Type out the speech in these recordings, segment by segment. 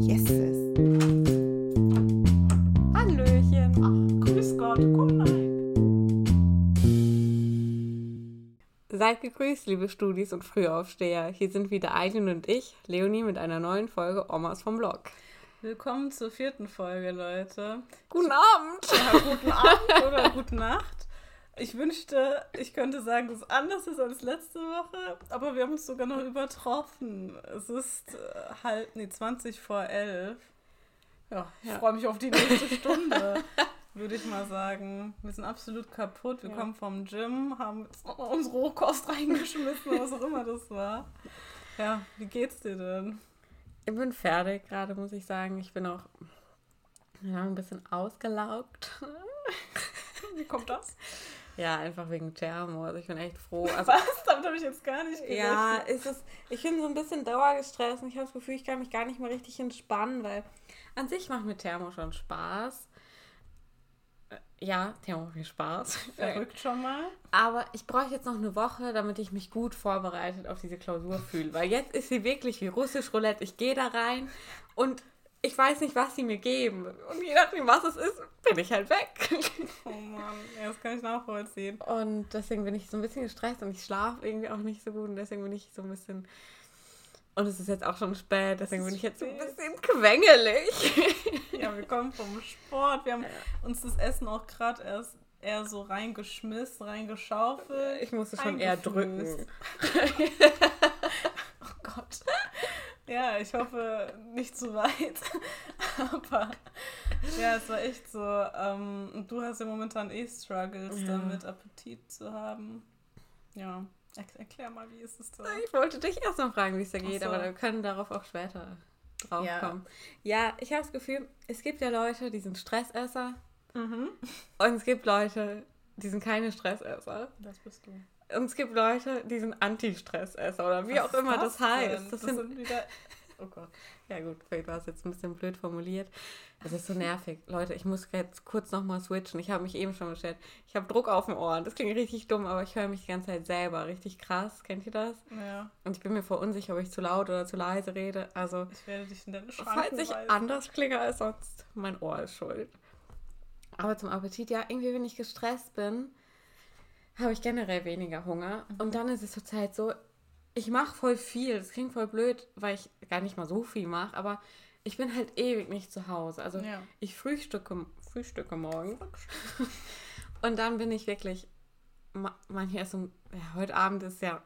Yeses. Hallöchen. Ach, grüß Gott, guten Abend. Seid gegrüßt, liebe Studis und Frühaufsteher. Hier sind wieder Eileen und ich, Leonie, mit einer neuen Folge Omas vom Blog. Willkommen zur vierten Folge, Leute. Guten Abend! Ja, guten Abend oder gute Nacht. Ich wünschte, ich könnte sagen, dass es anders ist als letzte Woche, aber wir haben es sogar noch übertroffen. Es ist äh, halb, nee, 20 vor 11. Ja, ich Ja. freue mich auf die nächste Stunde, würde ich mal sagen. Wir sind absolut kaputt. Wir Ja. kommen vom Gym, haben jetzt noch mal unsere Rohkost reingeschmissen, was auch immer das war. Ja, wie geht's dir denn? Ich bin fertig gerade, muss ich sagen. Ich bin auch ja, ein bisschen ausgelaugt. Wie kommt das? Ja, einfach wegen Thermo. Also ich bin echt froh. Also, Was? Damit habe ich jetzt gar nicht gerechnet. ja, ist es, ich bin so ein bisschen dauergestresst und ich habe das Gefühl, ich kann mich gar nicht mehr richtig entspannen, weil an sich macht mir Thermo schon Spaß. Äh, Ja, Thermo macht mir Spaß. Verrückt schon mal. Aber ich brauche jetzt noch eine Woche, damit ich mich gut vorbereitet auf diese Klausur fühle. Weil jetzt ist sie wirklich wie russisch Roulette. Ich gehe da rein und ich weiß nicht, was sie mir geben. Und je nachdem, was es ist, bin ich halt weg. Oh Mann, ja, das kann ich nachvollziehen. Und deswegen bin ich so ein bisschen gestresst und ich schlafe irgendwie auch nicht so gut. Und deswegen bin ich so ein bisschen. Und es ist jetzt auch schon spät, deswegen bin ich jetzt so ein bisschen quengelig. Ja, wir kommen vom Sport. Wir haben uns das Essen auch gerade erst eher so reingeschmissen, reingeschaufelt. Ich musste schon eher drücken. Oh Gott. Ja, ich hoffe nicht zu weit. Aber ja, es war echt so. Ähm, du hast ja momentan eh Struggles Ja. damit, Appetit zu haben. Ja, er erklär mal, wie ist es da? Ich wollte dich erst mal fragen, wie es da geht, so. aber wir können darauf auch später drauf Ja. kommen. Ja, ich habe das Gefühl, es gibt ja Leute, die sind Stressesser Mhm. und es gibt Leute, die sind keine Stressesser. Das bist du. Und es gibt Leute, die sind Anti-Stressesser oder wie Was auch immer das, heißt. denn? Das Das sind, sind wieder. Oh Gott. ja gut, vielleicht war es jetzt ein bisschen blöd formuliert. Das ist so nervig. Leute, ich muss jetzt kurz nochmal switchen. Ich habe mich eben schon bestellt. Ich habe Druck auf den Ohren. Das klingt richtig dumm, aber ich höre mich die ganze Zeit selber. Richtig krass. Kennt ihr das? Ja, Und ich bin mir voll unsicher, ob ich zu laut oder zu leise rede. Also ich werde dich in deine Schranken Falls ich weisen. anders klinge als sonst, mein Ohr ist schuld. Aber zum Appetit, ja, irgendwie, wenn ich gestresst bin, habe ich generell weniger Hunger. Mhm. Und dann ist es zurzeit so, ich mache voll viel. Das klingt voll blöd, weil ich gar nicht mal so viel mache, aber ich bin halt ewig nicht zu Hause. Also Ja. ich frühstücke, frühstücke morgen. Und dann bin ich wirklich, ma- manchmal erst um, ja, heute Abend ist ja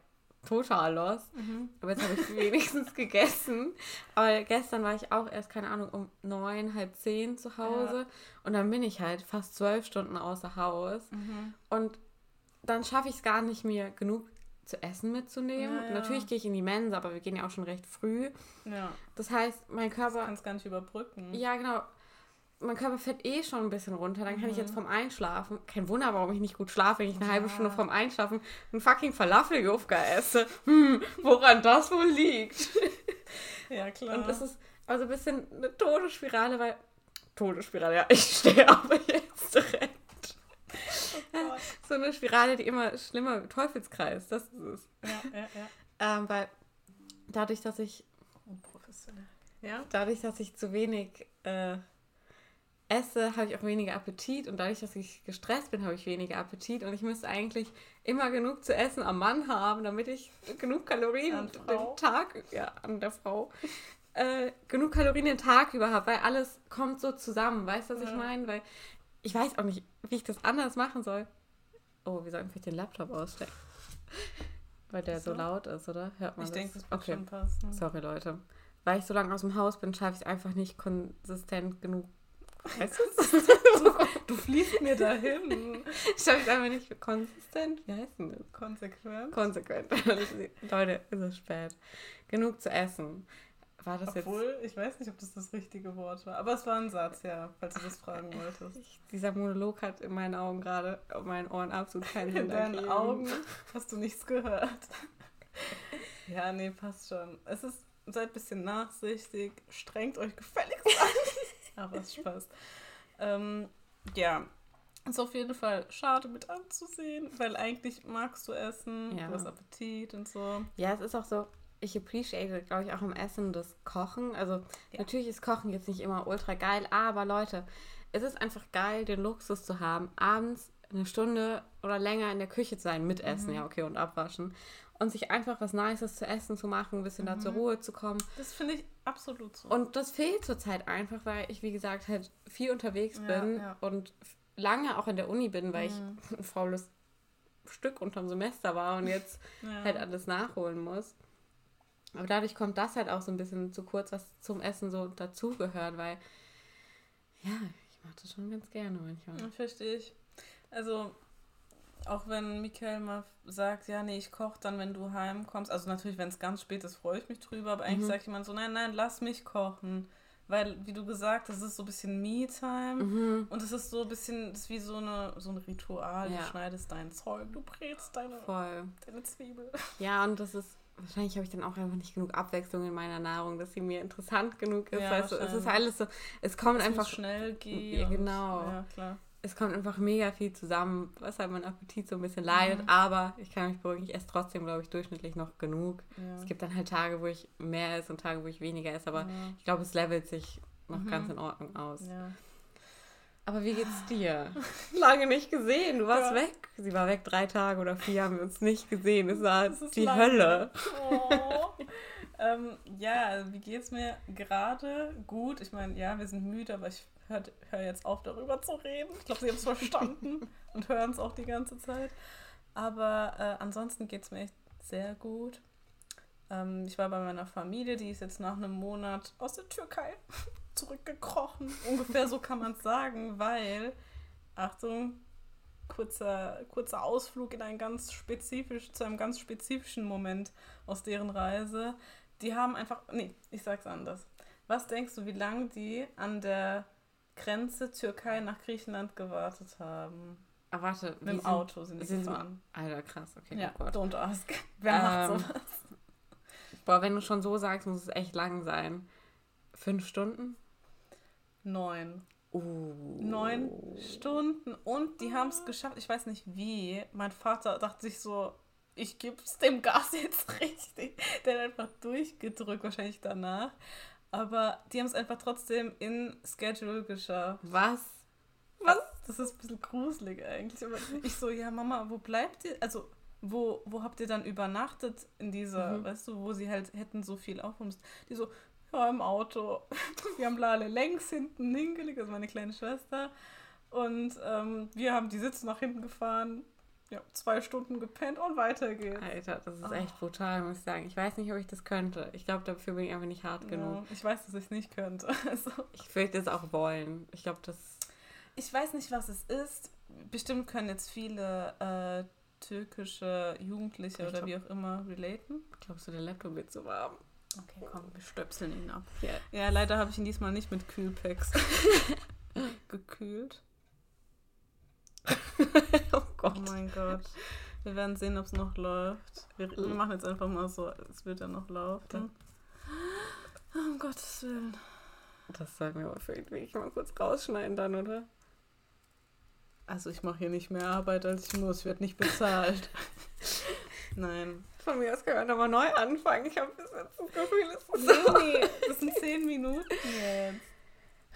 total los. Mhm. Aber jetzt habe ich wenigstens gegessen. Aber gestern war ich auch erst, keine Ahnung, um neun, halb zehn zu Hause. Und dann bin ich halt fast zwölf Stunden außer Haus. Mhm. Und dann schaffe ich es gar nicht, mir genug zu essen mitzunehmen. Ja, ja. Natürlich gehe ich in die Mensa, aber wir gehen ja auch schon recht früh. Ja, Das heißt, mein Körper. kannst gar nicht überbrücken. Ja, genau. Mein Körper fährt eh schon ein bisschen runter. Dann kann ich jetzt vom Einschlafen. Kein Wunder, warum ich nicht gut schlafe, wenn ich eine halbe Ja. Stunde vom Einschlafen einen fucking Falafel-Jufka esse. Hm, woran das wohl liegt? Ja, klar. Und das ist also ein bisschen eine Todesspirale, weil. Todesspirale, ja, ich stehe aber jetzt direkt. So eine Spirale, die immer schlimmer, Teufelskreis, das ist es. ja, ja, ja. Ähm, weil dadurch, dass ich, Unprofessionell. Ja? dadurch, dass ich zu wenig äh, esse, habe ich auch weniger Appetit und dadurch, dass ich gestresst bin, habe ich weniger Appetit und ich müsste eigentlich immer genug zu essen am Mann haben, damit ich genug Kalorien den. Tag, ja, an der Frau, äh, genug Kalorien den Tag über habe, weil alles kommt so zusammen, weißt du, was ich Ja. meine? Weil ich weiß auch nicht, wie ich das anders machen soll. Oh, wir sollten vielleicht den Laptop ausstecken. Weil der so So? laut ist, oder? Hört man Ich denke, das wird okay. schon passen. Sorry, Leute. Weil ich so lange aus dem Haus bin, schaffe ich es einfach nicht konsistent genug. Weißt du? Du fließt mir dahin. Ich schaffe es einfach nicht konsistent. Wie heißt denn das? Konsequent. Konsequent. Leute, ist es spät. Genug zu essen. War das Obwohl, ich weiß nicht, ob das das richtige Wort war. Aber es war ein Satz, ja, falls du das fragen wolltest. jetzt. Ich, dieser Monolog hat in meinen Augen gerade, auf meinen Ohren absolut keinen Sinn In deinen ergeben. Augen hast du nichts gehört. Ja, nee, passt schon. Es ist, seid ein bisschen nachsichtig, strengt euch gefälligst an. Aber es Spaß. Ähm, ja, ist auf jeden Fall schade mit anzusehen, weil eigentlich magst du essen, Ja. du hast Appetit und so. Ja, es ist auch so, ich appreciate, glaube ich, auch im Essen das Kochen. Also Ja. natürlich ist Kochen jetzt nicht immer ultra geil, aber Leute, es ist einfach geil, den Luxus zu haben, abends eine Stunde oder länger in der Küche zu sein, mit Essen, ja, okay, und abwaschen. Und sich einfach was Nices zu essen zu machen, ein bisschen da zur Ruhe zu kommen. Das finde ich absolut so. Und das fehlt zurzeit einfach, weil ich, wie gesagt, halt viel unterwegs Ja, bin ja. und lange auch in der Uni bin, weil Mhm. ich ein faules Stück unterm Semester war und jetzt ja. halt alles nachholen muss. Aber dadurch kommt das halt auch so ein bisschen zu kurz, was zum Essen so dazugehört, weil ja, ich mache das schon ganz gerne manchmal. Ja, Verstehe ich. Also, auch wenn Michael mal sagt, ja, nee, ich koche dann, wenn du heimkommst. Also natürlich, wenn es ganz spät ist, freue ich mich drüber. Aber eigentlich Mhm. sagt jemand so, nein, nein, lass mich kochen. Weil, wie du gesagt hast, es ist so ein bisschen Me-Time. Mhm. Und es ist so ein bisschen, das ist wie so, eine, so ein Ritual. Ja. Du schneidest dein Zeug, du brätst deine, Voll. deine Zwiebel. Ja, und das ist, wahrscheinlich habe ich dann auch einfach nicht genug Abwechslung in meiner Nahrung, dass sie mir interessant genug ist. Ja, du, es ist alles so, es kommt Es einfach schnell gehen. Ja, genau. Ja, klar. es kommt einfach mega viel zusammen, was halt mein Appetit so ein bisschen leidet. Mhm. Aber ich kann mich beruhigen, ich esse trotzdem, glaube ich, durchschnittlich noch genug. Ja. Es gibt dann halt Tage, wo ich mehr esse und Tage, wo ich weniger esse. Aber ich glaube, es levelt sich noch Mhm. ganz in Ordnung aus. ja. Aber wie geht's dir? Lange nicht gesehen, du warst Ja. weg. Sie war weg drei Tage oder vier, haben wir uns nicht gesehen. Es war die lange. Hölle. Oh. ähm, ja, wie geht's mir gerade? Gut. Ich meine, ja, wir sind müde, aber ich höre hör jetzt auf, darüber zu reden. Ich glaube, Sie haben es verstanden und hören es auch die ganze Zeit. Aber äh, ansonsten geht's mir echt sehr gut. Ähm, ich war bei meiner Familie, die ist jetzt nach einem Monat aus der Türkei zurückgekrochen. Ungefähr so kann man es sagen, weil, Achtung, kurzer, kurzer Ausflug in ein ganz spezifisch, zu einem ganz spezifischen Moment aus deren Reise. Die haben einfach, nee, ich sag's anders. Was denkst du, wie lange die an der Grenze Türkei nach Griechenland gewartet haben? Aber warte, Mit dem sind- Auto sind die sind sie- gefahren. Alter, krass, okay, Ja, oh don't ask. Wer macht Ähm, sowas? Boah, wenn du schon so sagst, muss es echt lang sein. Fünf Stunden? Neun. Uh. Neun Stunden und die haben es geschafft. Ich weiß nicht wie. Mein Vater dachte sich so, ich geb's dem Gas jetzt richtig. Der hat einfach durchgedrückt, wahrscheinlich danach. Aber die haben es einfach trotzdem in Schedule geschafft. Was? Was? Das ist ein bisschen gruselig eigentlich. Aber ich so, ja Mama, wo bleibt ihr? Also, wo, wo habt ihr dann übernachtet in dieser, Mhm. weißt du, wo sie halt hätten so viel müssen? Die so, ja, im Auto. Wir haben Lale längs hinten hingelegt, also meine kleine Schwester. Und ähm, wir haben die Sitze nach hinten gefahren, ja, zwei Stunden gepennt und weiter geht's. Alter, das ist Oh. echt brutal, muss ich sagen. Ich weiß nicht, ob ich das könnte. Ich glaube, dafür bin ich einfach nicht hart genug. Ja, ich weiß, dass ich es nicht könnte. Also, Ich würde es auch wollen. Ich glaube, das. ich weiß nicht, was es ist. Bestimmt können jetzt viele äh, türkische Jugendliche Ich oder glaub- wie auch immer relaten. Glaubst du, der Laptop wird zu warm? Okay, komm, wir stöpseln ihn ab. Ja. Ja, leider habe ich ihn diesmal nicht mit Kühlpacks gekühlt. oh Gott. Oh mein Gott. Wir werden sehen, ob es noch läuft. Wir, wir machen jetzt einfach mal so, es wird ja noch laufen. Um Gottes Willen. Das sollten wir aber vielleicht wirklich mal kurz rausschneiden dann, oder? Also ich mache hier nicht mehr Arbeit, als ich muss. Ich werde nicht bezahlt. Nein. Von mir aus können wir nochmal neu anfangen. Ich habe bis jetzt das Gefühl, es ist so. Nee, nee, das sind zehn Minuten jetzt.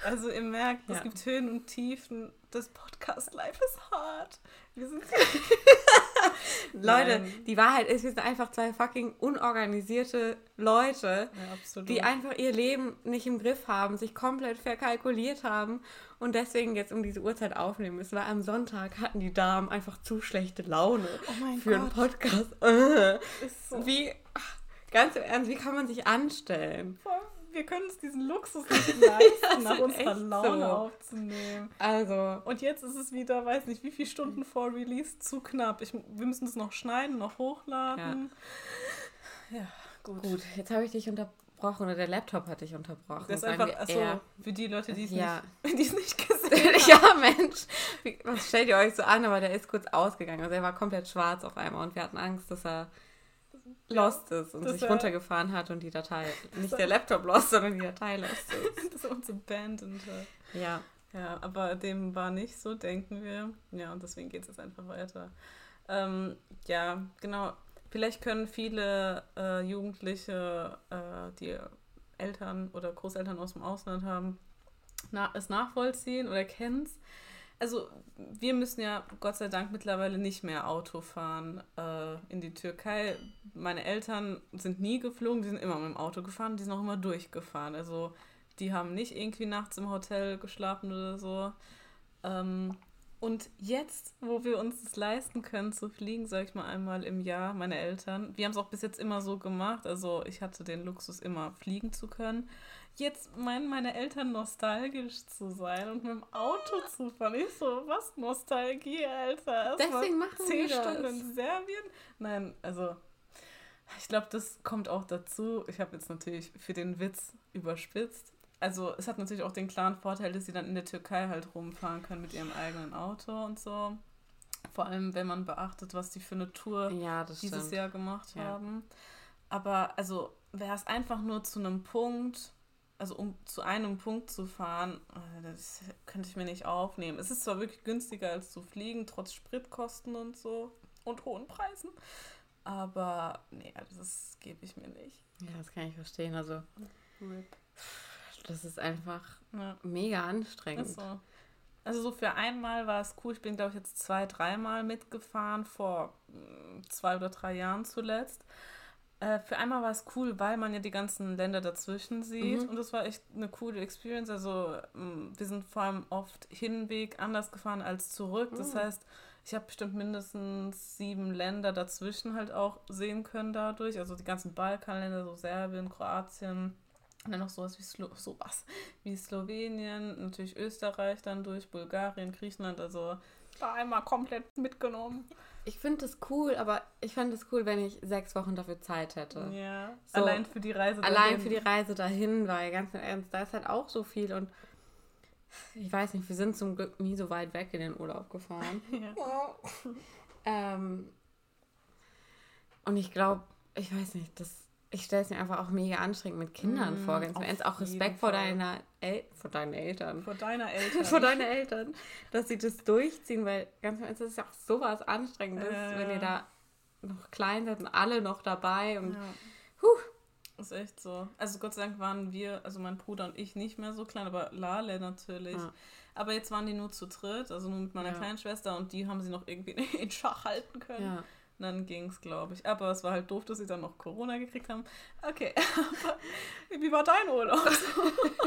Also ihr merkt, es Ja. gibt Höhen und Tiefen. Das Podcast Life ist hart. Wir sind Leute, die Wahrheit ist, wir sind einfach zwei fucking unorganisierte Leute, ja, die einfach ihr Leben nicht im Griff haben, sich komplett verkalkuliert haben und deswegen jetzt um diese Uhrzeit aufnehmen müssen, weil am Sonntag hatten die Damen einfach zu schlechte Laune oh für einen Gott. Podcast. Äh. Ist so. Wie, ganz im Ernst, wie kann man sich anstellen? Voll, Wir können uns diesen Luxus nicht leisten, nach unserer Laune so. aufzunehmen. Also, Und jetzt ist es wieder, weiß nicht, wie viele Stunden vor Release zu knapp. Ich, wir müssen es noch schneiden, noch hochladen. Ja, gut. gut, jetzt habe ich dich unterbrochen oder der Laptop hat dich unterbrochen. Das ist einfach, wir achso, eher. für die Leute, die es Ja. nicht, nicht gesehen haben. ja, Mensch. Was stellt ihr euch so an? Aber der ist kurz ausgegangen. Also er war komplett schwarz auf einmal und wir hatten Angst, dass er lost ist und dass sich er- runtergefahren hat und die Datei, nicht der Laptop lost, sondern die Datei lost ist. Das ist uns abandoned. hat. Ja. Ja, aber dem war nicht so, denken wir. Ja, und deswegen geht es jetzt einfach weiter. Ähm, ja, genau. vielleicht können viele äh, Jugendliche, äh, die Eltern oder Großeltern aus dem Ausland haben, na, es nachvollziehen oder kennen es. Also wir müssen ja Gott sei Dank mittlerweile nicht mehr Auto fahren äh, in die Türkei. Meine Eltern sind nie geflogen, die sind immer mit dem Auto gefahren, die sind auch immer durchgefahren. Also die haben nicht irgendwie nachts im Hotel geschlafen oder so. Ähm, und jetzt, wo wir uns das leisten können zu fliegen, sage ich mal einmal im Jahr, meine Eltern, wir haben es auch bis jetzt immer so gemacht, also ich hatte den Luxus immer fliegen zu können. Jetzt meinen meine Eltern nostalgisch zu sein und mit dem Auto zu fahren. Ich so, was Nostalgie, Alter? Erst Deswegen machen zehn wir Stunden das. in Serbien? Nein, also ich glaube, das kommt auch dazu. Ich habe jetzt natürlich für den Witz überspitzt. Also es hat natürlich auch den klaren Vorteil, dass sie dann in der Türkei halt rumfahren können mit ihrem eigenen Auto und so. Vor allem, wenn man beachtet, was die für eine Tour ja, dieses stimmt. Jahr gemacht ja. haben. Aber also wäre es einfach nur zu einem Punkt, also um zu einem Punkt zu fahren, äh, das könnte ich mir nicht aufnehmen. Es ist zwar wirklich günstiger als zu fliegen, trotz Spritkosten und so und hohen Preisen. Aber nee, das gebe ich mir nicht. Ja, das kann ich verstehen. Also Rip. Das ist einfach ja. mega anstrengend. So. Also so für einmal war es cool. Ich bin, glaube ich, jetzt zwei, dreimal mitgefahren, vor mm, zwei oder drei Jahren zuletzt. Äh, für einmal war es cool, weil man ja die ganzen Länder dazwischen sieht. Mhm. Und das war echt eine coole Experience. Also mm, wir sind vor allem oft Hinweg anders gefahren als zurück. Mhm. Das heißt, ich habe bestimmt mindestens sieben Länder dazwischen halt auch sehen können dadurch. Also die ganzen Balkanländer, so Serbien, Kroatien. Und dann noch sowas wie, Slo sowas wie Slowenien, natürlich Österreich dann durch, Bulgarien, Griechenland. Also war einmal komplett mitgenommen. Ich finde das cool, aber ich fände es cool, wenn ich sechs Wochen dafür Zeit hätte. Ja. So, allein für die Reise dahin. Allein für die Reise dahin, weil ganz im Ernst, da ist halt auch so viel und ich weiß nicht, wir sind zum Glück nie so weit weg in den Urlaub gefahren. Ja. ähm, und ich glaube, ich weiß nicht, das ich stelle es mir einfach auch mega anstrengend mit Kindern mm, vor. Ganz ernst, auch Respekt vor deiner El vor deinen Eltern. Vor deiner Eltern. vor deinen Eltern, dass sie das durchziehen, weil ganz ernst, das ist ja auch sowas Anstrengendes, äh, wenn ihr da noch klein seid und alle noch dabei und ja. huh. Ist echt so. Also Gott sei Dank waren wir, also mein Bruder und ich nicht mehr so klein, aber Lale natürlich. Ja. Aber jetzt waren die nur zu dritt, also nur mit meiner ja. kleinen Schwester und die haben sie noch irgendwie in Schach halten können. Ja dann ging es, glaube ich. Aber es war halt doof, dass sie dann noch Corona gekriegt haben. Okay, aber wie war dein Urlaub?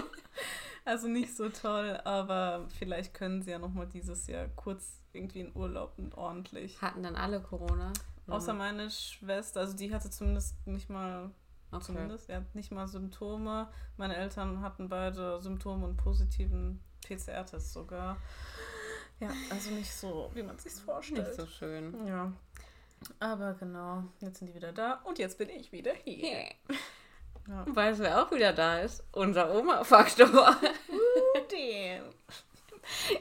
also nicht so toll, aber vielleicht können sie ja nochmal dieses Jahr kurz irgendwie in Urlaub und ordentlich. Hatten dann alle Corona? Außer meine Schwester, also die hatte zumindest nicht mal Okay. Zumindest. Er hat nicht mal Symptome. Meine Eltern hatten beide Symptome und positiven PCR-Test sogar. Ja, also nicht so, wie man sich vorstellt. Nicht so schön. Ja. Aber genau, jetzt sind die wieder da und jetzt bin ich wieder hier. Ja. Weißt du, wer auch wieder da ist? Unser Oma-Faktor. Uh, damn.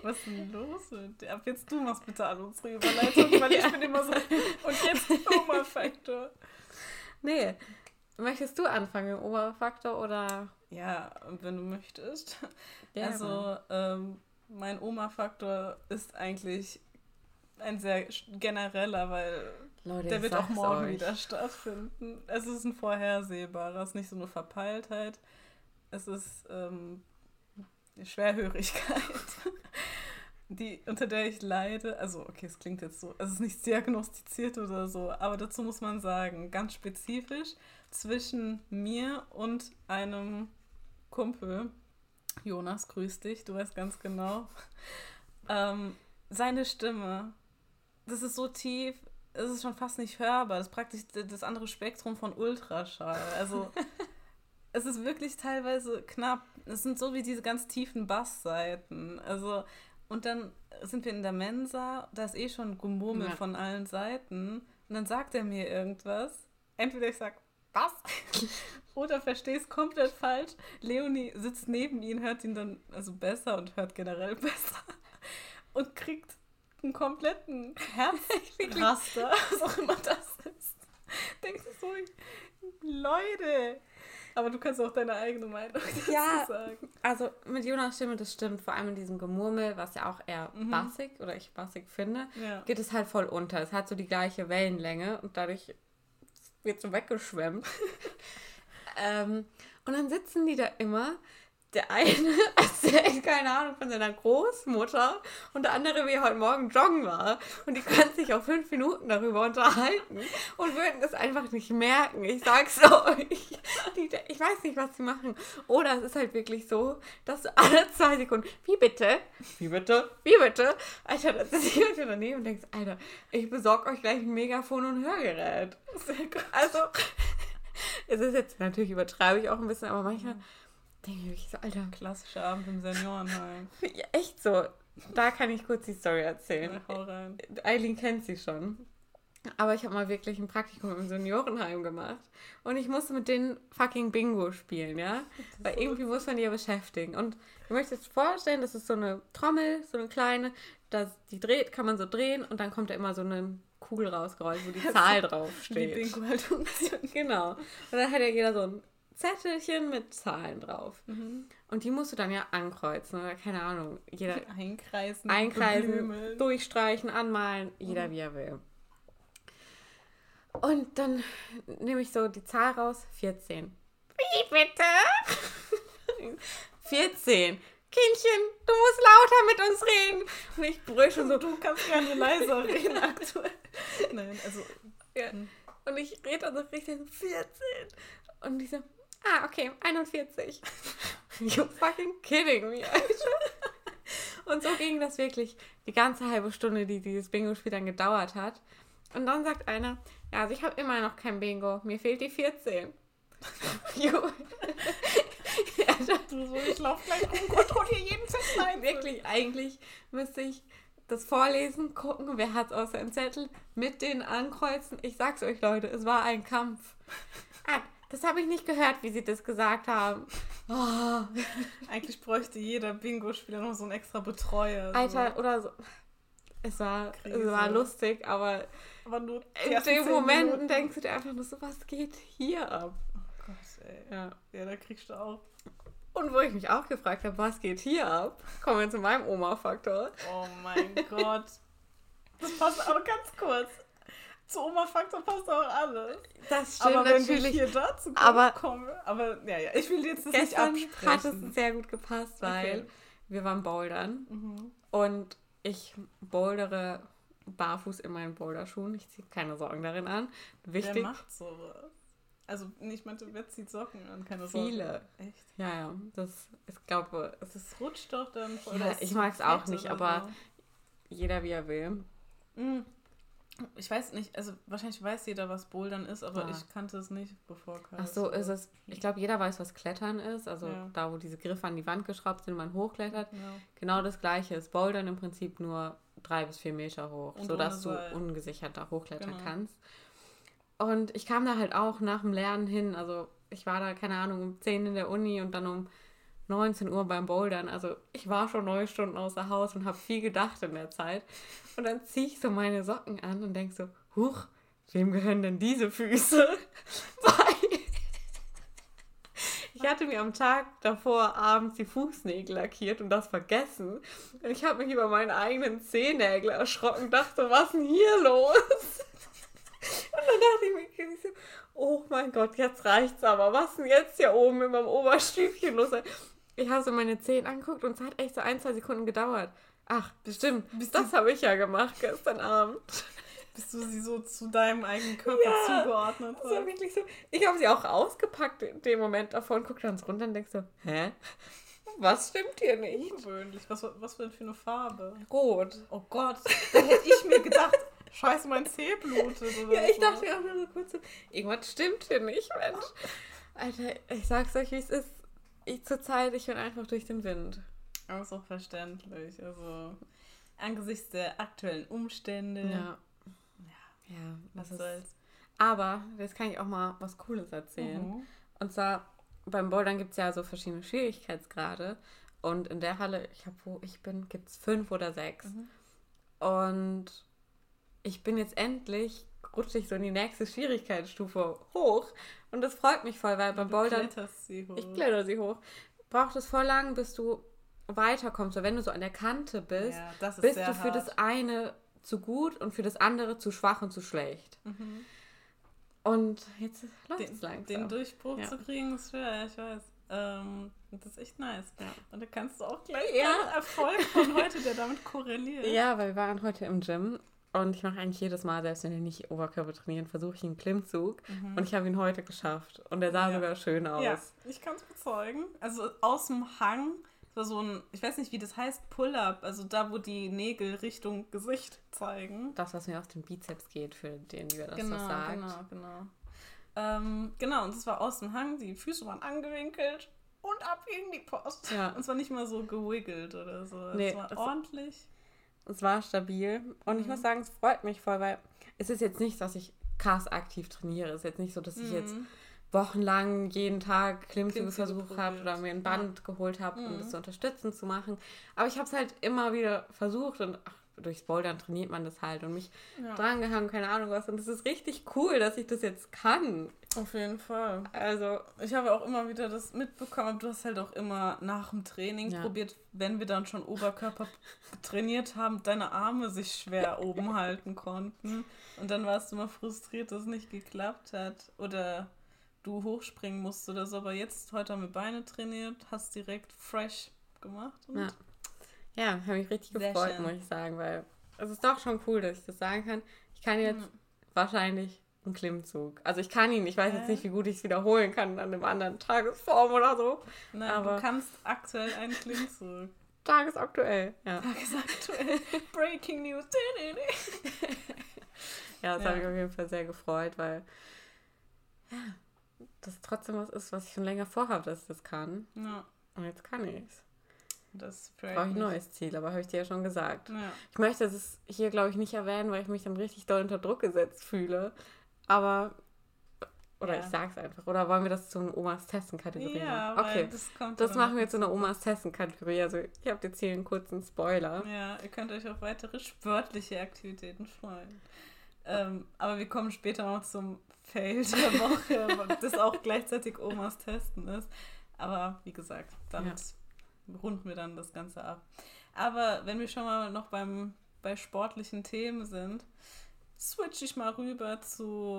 Was ist denn los mit dir? Ab jetzt du machst bitte an unsere Überleitung, weil ja. ich bin immer so. Und jetzt Oma-Faktor. Nee. Möchtest du anfangen Oma-Faktor oder? Ja, wenn du möchtest. Ja, also, ähm, mein Oma-Faktor ist eigentlich ein sehr genereller, weil Leute, der wird auch morgen euch. wieder stattfinden. Es ist ein vorhersehbarer, es ist nicht so eine Verpeiltheit. Es ist ähm, Schwerhörigkeit, die, unter der ich leide. Also, okay, es klingt jetzt so, es ist nicht diagnostiziert oder so, aber dazu muss man sagen, ganz spezifisch zwischen mir und einem Kumpel, Jonas, grüß dich, du weißt ganz genau, ähm, seine Stimme das ist so tief, es ist schon fast nicht hörbar. Das ist praktisch das andere Spektrum von Ultraschall. Also es ist wirklich teilweise knapp. Es sind so wie diese ganz tiefen Bassseiten. Also und dann sind wir in der Mensa, da ist eh schon Gemurmel ja. von allen Seiten und dann sagt er mir irgendwas. Entweder ich sag was oder verstehe es komplett falsch. Leonie sitzt neben ihm, hört ihn dann also besser und hört generell besser und kriegt einen kompletten Herzraster, was auch immer das ist. Denkst du so, Leute. Aber du kannst auch deine eigene Meinung ja, sagen. Also mit Jonas Stimme, das stimmt, vor allem in diesem Gemurmel, was ja auch eher mhm. bassig oder ich bassig finde, ja. geht es halt voll unter. Es hat so die gleiche Wellenlänge und dadurch wird so weggeschwemmt. ähm, und dann sitzen die da immer der eine erzählt, keine Ahnung, von seiner Großmutter und der andere, wie er heute Morgen joggen war. Und die können sich auch fünf Minuten darüber unterhalten und würden es einfach nicht merken. Ich sag's euch. Die, ich weiß nicht, was sie machen. Oder es ist halt wirklich so, dass du alle zwei Sekunden, wie bitte? Wie bitte? Wie bitte? Alter, das ist jemand daneben und denkst, Alter, ich besorge euch gleich ein Megafon und Hörgerät. Also, es ist jetzt, natürlich übertreibe ich auch ein bisschen, aber manchmal denke ich so, Alter. Klassischer Abend im Seniorenheim. Ja, echt so. Da kann ich kurz die Story erzählen. Ja, hau rein. Eileen kennt sie schon. Aber ich habe mal wirklich ein Praktikum im Seniorenheim gemacht. Und ich musste mit denen fucking Bingo spielen, ja? Weil irgendwie muss man die ja beschäftigen. Und ihr möchtet euch vorstellen, das ist so eine Trommel, so eine kleine, das, die dreht, kann man so drehen und dann kommt da immer so eine Kugel rausgerollt, wo die Zahl drauf steht. Die Bingo halt funktioniert. Genau. Und dann hat ja jeder so ein Zettelchen mit Zahlen drauf. Mhm. Und die musst du dann ja ankreuzen oder keine Ahnung. Jeder Einkreisen. einkreisen, durchstreichen, anmalen, jeder wie er will. Und dann nehme ich so die Zahl raus, 14. Wie bitte? 14. Kindchen, du musst lauter mit uns reden. Und ich brüll schon so. Du kannst gerne leiser reden aktuell. Nein, also. Ja. Und ich rede dann so richtig so, 14. Und die so, ah, okay, 41. You fucking kidding me, Alter. Und so ging das wirklich die ganze halbe Stunde, die dieses Bingo-Spiel dann gedauert hat. Und dann sagt einer, ja, also ich habe immer noch kein Bingo, mir fehlt die 14. Jo. Du so, ich laufe gleich rum, kontrolliere jeden Zettel ein. Wirklich, eigentlich müsste ich das vorlesen, gucken, wer hat es aus seinem Zettel, mit denen ankreuzen. Ich sag's euch, Leute, es war ein Kampf. Ah, das habe ich nicht gehört, wie sie das gesagt haben. Oh, Eigentlich bräuchte jeder Bingo-Spieler noch so einen extra Betreuer. So. Alter, oder so. Es war, es war lustig, aber Aber nur in den Momenten Minuten. denkst du dir einfach nur so, was geht hier ab? Oh Gott, ey. Ja. Ja, da kriegst du auch. Und wo ich mich auch gefragt habe, was geht hier ab, kommen wir zu meinem Oma-Faktor. Oh mein Gott. Das passt aber ganz kurz. Zu Oma-Faktor passt auch alles. Das stimmt aber wenn wir natürlich. hier dazu kommen, aber- kommen wir. Aber ja, ja, ich will jetzt das nicht Gestern absprechen. hat es sehr gut gepasst, weil Okay. wir waren bouldern Mhm. und ich bouldere barfuß in meinen Boulderschuhen. Ich ziehe keine Sorgen darin an. Wer Wichtig. macht sowas? Also, nicht meinte, wer zieht Socken an? Keine Sorge. Viele. Echt? Ja, ja. Das, ich glaube, es Das rutscht doch dann voll. Ja, ich zu mag's auch nicht, aber- jeder wie er will. So. Ich weiß nicht, also wahrscheinlich weiß jeder, was Bouldern ist, aber Ja. ich kannte es nicht, bevor Kai Ach so, ist es. Ich glaube, jeder weiß, was Klettern ist. Also Ja. da, wo diese Griffe an die Wand geschraubt sind und man hochklettert. Ja. Genau das gleiche ist Bouldern im Prinzip nur drei bis vier Meter hoch, Und sodass du ungesichert da hochklettern Genau. kannst. Und ich kam da halt auch nach dem Lernen hin. Also ich war da, keine Ahnung, um 10 in der Uni und dann um 19 Uhr beim Bouldern. Also ich war schon neun Stunden außer Haus und habe viel gedacht in der Zeit. Und dann ziehe ich so meine Socken an und denk so, huch, wem gehören denn diese Füße? Ich hatte mir am Tag davor abends die Fußnägel lackiert und das vergessen. Und ich habe mich über meine eigenen Zehennägel erschrocken, dachte, was ist denn hier los? Und dann dachte ich mir oh mein Gott, jetzt reicht's aber. Was denn jetzt hier oben in meinem Oberstübchen los? Ich habe so meine Zehen angeguckt und es hat echt so ein, zwei Sekunden gedauert. Ach, bestimmt. das habe ich ja gemacht gestern Abend. Bis du sie so zu deinem eigenen Körper Ja, zugeordnet Das war wirklich so. Ich habe sie auch ausgepackt in dem Moment davon, guck dann runter und denk so, hä? Was stimmt hier nicht? Ungewöhnlich. Was, was denn für eine Farbe? Rot. Oh Gott, da hätte ich mir gedacht, scheiße, mein Zeh blutet oder Ja, ich so. dachte mir auch nur so kurz so, irgendwas stimmt hier nicht, Mensch. Alter, ich sag's euch, wie es ist. Ich zur Zeit, ich bin einfach durch den Wind. Auch verständlich. Also, angesichts der aktuellen Umstände. Ja. Ja, Was das ist, soll's. Aber, jetzt kann ich auch mal was Cooles erzählen. Mhm. Und zwar, beim Bouldern gibt es ja so verschiedene Schwierigkeitsgrade. Und in der Halle, ich habe, wo ich bin, gibt es fünf oder sechs. Mhm. Und ich bin jetzt endlich, rutsche ich so in die nächste Schwierigkeitsstufe hoch. Und das freut mich voll, weil beim Bouldern, kletterst sie hoch. ich kletter sie hoch, braucht es voll lang, bis du weiterkommst. Weil wenn du so an der Kante bist, Ja, bist du für hart. das eine zu gut und für das andere zu schwach und zu schlecht. Mhm. Und jetzt läuft es langsam. den Durchbruch Ja. zu kriegen ist schwer, ich weiß. Ähm, das ist echt nice. Ja. Und da kannst du auch gleich Ja. Erfolg von heute, der damit korreliert. Ja, weil wir waren heute im Gym und ich mache eigentlich jedes Mal, selbst wenn wir nicht Oberkörper trainieren, versuche ich einen Klimmzug. Und ich habe ihn heute geschafft. Und der sah Mhm. Ja. sogar schön aus. Ja, ich kann es bezeugen. Also aus dem Hang, das war so ein, ich weiß nicht, wie das heißt, Pull-up, also da, wo die Nägel Richtung Gesicht zeigen. Das, was mir aus dem Bizeps geht, für den, die wir das genau, so sagt. genau, genau. Ähm, genau, und es war aus dem Hang, die Füße waren angewinkelt und ab gegen die Post. Ja. Und zwar nicht mal so gewiggelt oder so. Nee, es war das- ordentlich. Es war stabil. Und ich Mhm. muss sagen, es freut mich voll, weil es ist jetzt nicht, dass ich krass aktiv trainiere. Es ist jetzt nicht so, dass ich jetzt Mhm. wochenlang jeden Tag Klimmzüge versucht habe oder mir ein Band geholt habe, um Mhm. das zu unterstützen zu machen. Aber ich habe es halt immer wieder versucht und ach, durchs Bouldern trainiert man das halt und mich Ja. drangehangen, keine Ahnung was. Und es ist richtig cool, dass ich das jetzt kann. Auf jeden Fall. Also, Ich habe auch immer wieder das mitbekommen, aber du hast halt auch immer nach dem Training Ja. probiert, wenn wir dann schon Oberkörper trainiert haben, deine Arme sich schwer oben halten konnten. Und dann warst du mal frustriert, dass es nicht geklappt hat. Oder du hochspringen musst oder so. Aber jetzt, heute haben wir Beine trainiert, hast direkt fresh gemacht. Und Ja. ja, habe mich richtig gefreut, schön. muss ich sagen, weil es ist doch schon cool, dass ich das sagen kann. Ich kann jetzt Mhm. wahrscheinlich einen Klimmzug. Also ich kann ihn, ich weiß jetzt nicht, wie gut ich es wiederholen kann an einem anderen Tagesform oder so. Nein, aber- du kannst aktuell einen Klimmzug. Tagesaktuell, ja. Tagesaktuell. Breaking News. Ja, das Ja. habe ich auf jeden Fall sehr gefreut, weil ja, das trotzdem was ist, was ich schon länger vorhabe, dass ich das kann. Ja, Und jetzt kann ich es. das Brauche ich ein neues Ziel, aber habe ich dir ja schon gesagt. Ja. Ich möchte das hier, glaube ich, nicht erwähnen, weil ich mich dann richtig doll unter Druck gesetzt fühle. Aber, oder Ja. ich sag's einfach. Oder wollen wir das zu einer Omas Testen-Kategorie Ja, machen? Okay, das kommt das machen noch wir jetzt zu einer Omas Testen-Kategorie. Also, ihr habt jetzt hier einen kurzen Spoiler. Ja, ihr könnt euch auf weitere sportliche Aktivitäten freuen. Ähm, aber wir kommen später noch zum Fail der Woche, das auch gleichzeitig Omas Testen ist. Aber wie gesagt, damit runden wir dann das Ganze ab. Aber wenn wir schon mal noch beim, bei sportlichen Themen sind, switch ich mal rüber zu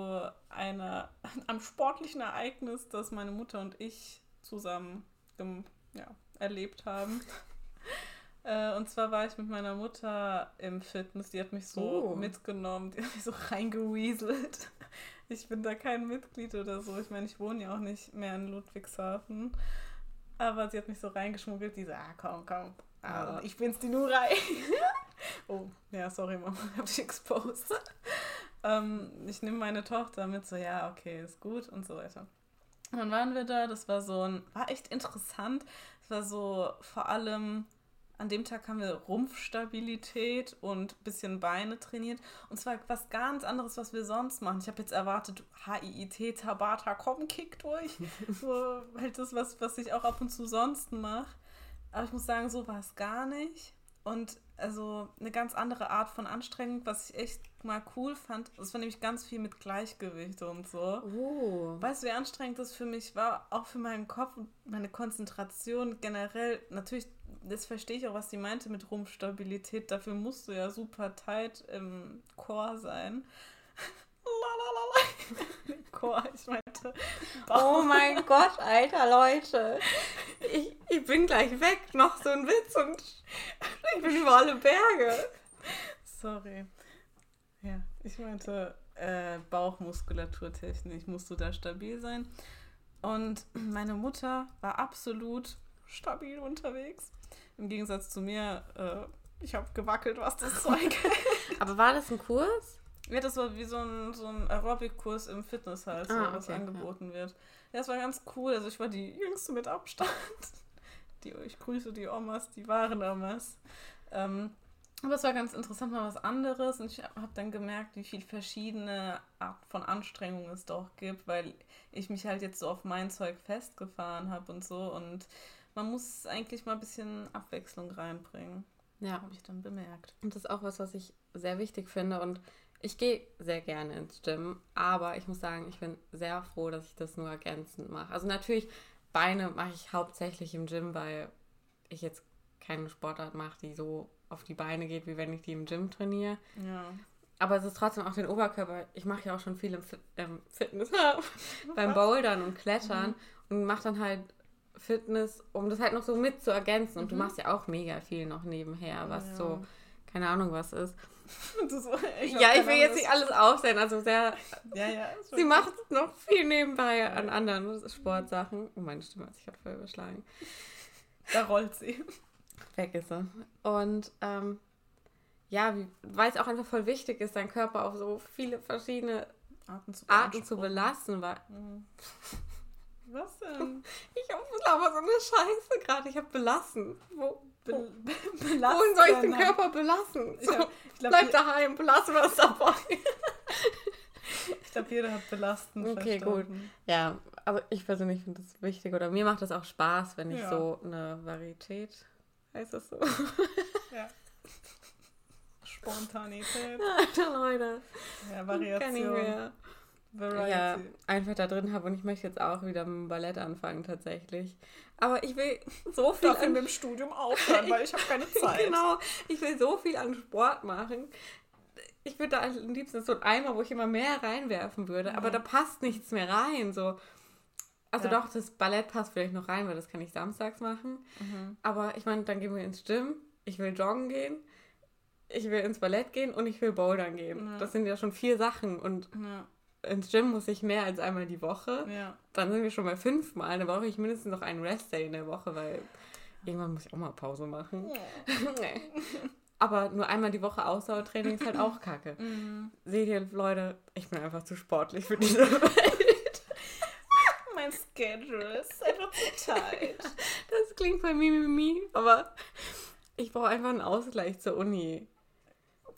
einer, einem sportlichen Ereignis, das meine Mutter und ich zusammen ja, erlebt haben. Äh, Und zwar war ich mit meiner Mutter im Fitness. Die hat mich so Oh. mitgenommen, die hat mich so reingewieselt. Ich bin da kein Mitglied oder so. Ich meine, ich wohne ja auch nicht mehr in Ludwigshafen. Aber sie hat mich so reingeschmuggelt, die so, ah, komm, komm. Ah, ich bin's, die Nurai. oh, ja, sorry, Mama, ich hab dich exposed. ähm, ich nehme meine Tochter mit, so, ja, okay, ist gut und so weiter. Und dann waren wir da, das war so ein, war echt interessant. Es war so vor allem, an dem Tag haben wir Rumpfstabilität und ein bisschen Beine trainiert. Und zwar was ganz anderes, was wir sonst machen. Ich habe jetzt erwartet, HIIT, Tabata, komm, kick durch. so halt das, was, was ich auch ab und zu sonst mache. Aber ich muss sagen, so war es gar nicht. Und also eine ganz andere Art von Anstrengung, was ich echt mal cool fand. Das war nämlich ganz viel mit Gleichgewicht und so. Oh. Weißt du, wie anstrengend das für mich war? Auch für meinen Kopf und meine Konzentration generell. Natürlich, das verstehe ich auch, was sie meinte mit Rumpfstabilität. Dafür musst du ja super tight im Chor sein. Lalalala. Chor, ich meinte. Oh mein Gott, alter Leute. Ich, ich bin gleich weg. Noch so ein Witz und ich bin über alle Berge. Sorry. Ja, ich meinte äh, Bauchmuskulaturtechnisch musst du da stabil sein. Und meine Mutter war absolut stabil unterwegs. Im Gegensatz zu mir, äh, ich habe gewackelt, was das Zeug Aber war das ein Kurs? Ja, das war wie so ein, so ein Aerobic-Kurs im Fitness halt, so, Ah, was okay, angeboten wird. Ja, das war ganz cool. Also ich war die jüngste mit Abstand. Die, ich grüße die Omas, die wahren Omas. Ähm, aber es war ganz interessant, mal was anderes. Und ich habe dann gemerkt, wie viel verschiedene Art von Anstrengung es doch gibt, weil ich mich halt jetzt so auf mein Zeug festgefahren habe und so. Und man muss eigentlich mal ein bisschen Abwechslung reinbringen. Ja. Habe ich dann bemerkt. Und das ist auch was, was ich sehr wichtig finde. Und ich gehe sehr gerne ins Gym, aber ich muss sagen, ich bin sehr froh, dass ich das nur ergänzend mache. Also natürlich, Beine mache ich hauptsächlich im Gym, weil ich jetzt keine Sportart mache, die so auf die Beine geht, wie wenn ich die im Gym trainiere. Ja. aber es ist trotzdem auch den Oberkörper. Ich mache ja auch schon viel im Fit ähm, Fitness beim Bouldern und Klettern und mache dann halt Fitness, um das halt noch so mit zu ergänzen. Und du machst ja auch mega viel noch nebenher, was Ja. so, keine Ahnung, was ist. So, ich ja, ich will jetzt nicht alles aufstellen. Also sehr, Ja, ja. sie macht noch viel nebenbei an anderen Sportsachen. Oh, meine Stimme hat sich gerade voll überschlagen. Da rollt sie. Weg ist sie. Und ähm, ja, weil es auch einfach voll wichtig ist, deinen Körper auf so viele verschiedene Arten zu, Arten zu belasten. Weil Mhm. Was denn? ich habe aber so eine Scheiße gerade. Ich habe belassen. Wo, Be wo, be wohin soll ich den. Körper belassen? Ich So, glaub- ich glaub, bleib daheim, belasse was dabei. Ich glaube, jeder hat belastend Okay, verstanden. Ja, aber ich persönlich finde das wichtig oder mir macht das auch Spaß, wenn ich Ja. so eine Varietät, heißt das so? Ja. Spontanität. Alter Leute, Ja, kann ich Variation. mehr. Variety. Ja, einfach da drin habe und ich möchte jetzt auch wieder mit dem Ballett anfangen tatsächlich. Aber ich will so viel Darf in an, dem Studium aufhören, weil ich habe keine Zeit. genau, ich will so viel an Sport machen. Ich würde da am liebsten so ein Eimer, wo ich immer mehr reinwerfen würde, aber da passt nichts mehr rein. So. Also Ja. doch, das Ballett passt vielleicht noch rein, weil das kann ich samstags machen. Mhm. Aber ich meine, dann gehen wir ins Gym, ich will joggen gehen, ich will ins Ballett gehen und ich will bouldern gehen. Ja. Das sind ja schon vier Sachen und Ja, ins Gym muss ich mehr als einmal die Woche. ja. Dann sind wir schon bei fünfmal. Dann brauche ich mindestens noch einen Restday in der Woche, weil irgendwann muss ich auch mal Pause machen. Nee. Aber nur einmal die Woche Ausdauertraining ist halt auch kacke. Mhm. Seht ihr, Leute, ich bin einfach zu sportlich für diese Welt. Mein Schedule ist einfach zu tight. Das klingt voll mimimi, aber ich brauche einfach einen Ausgleich zur Uni.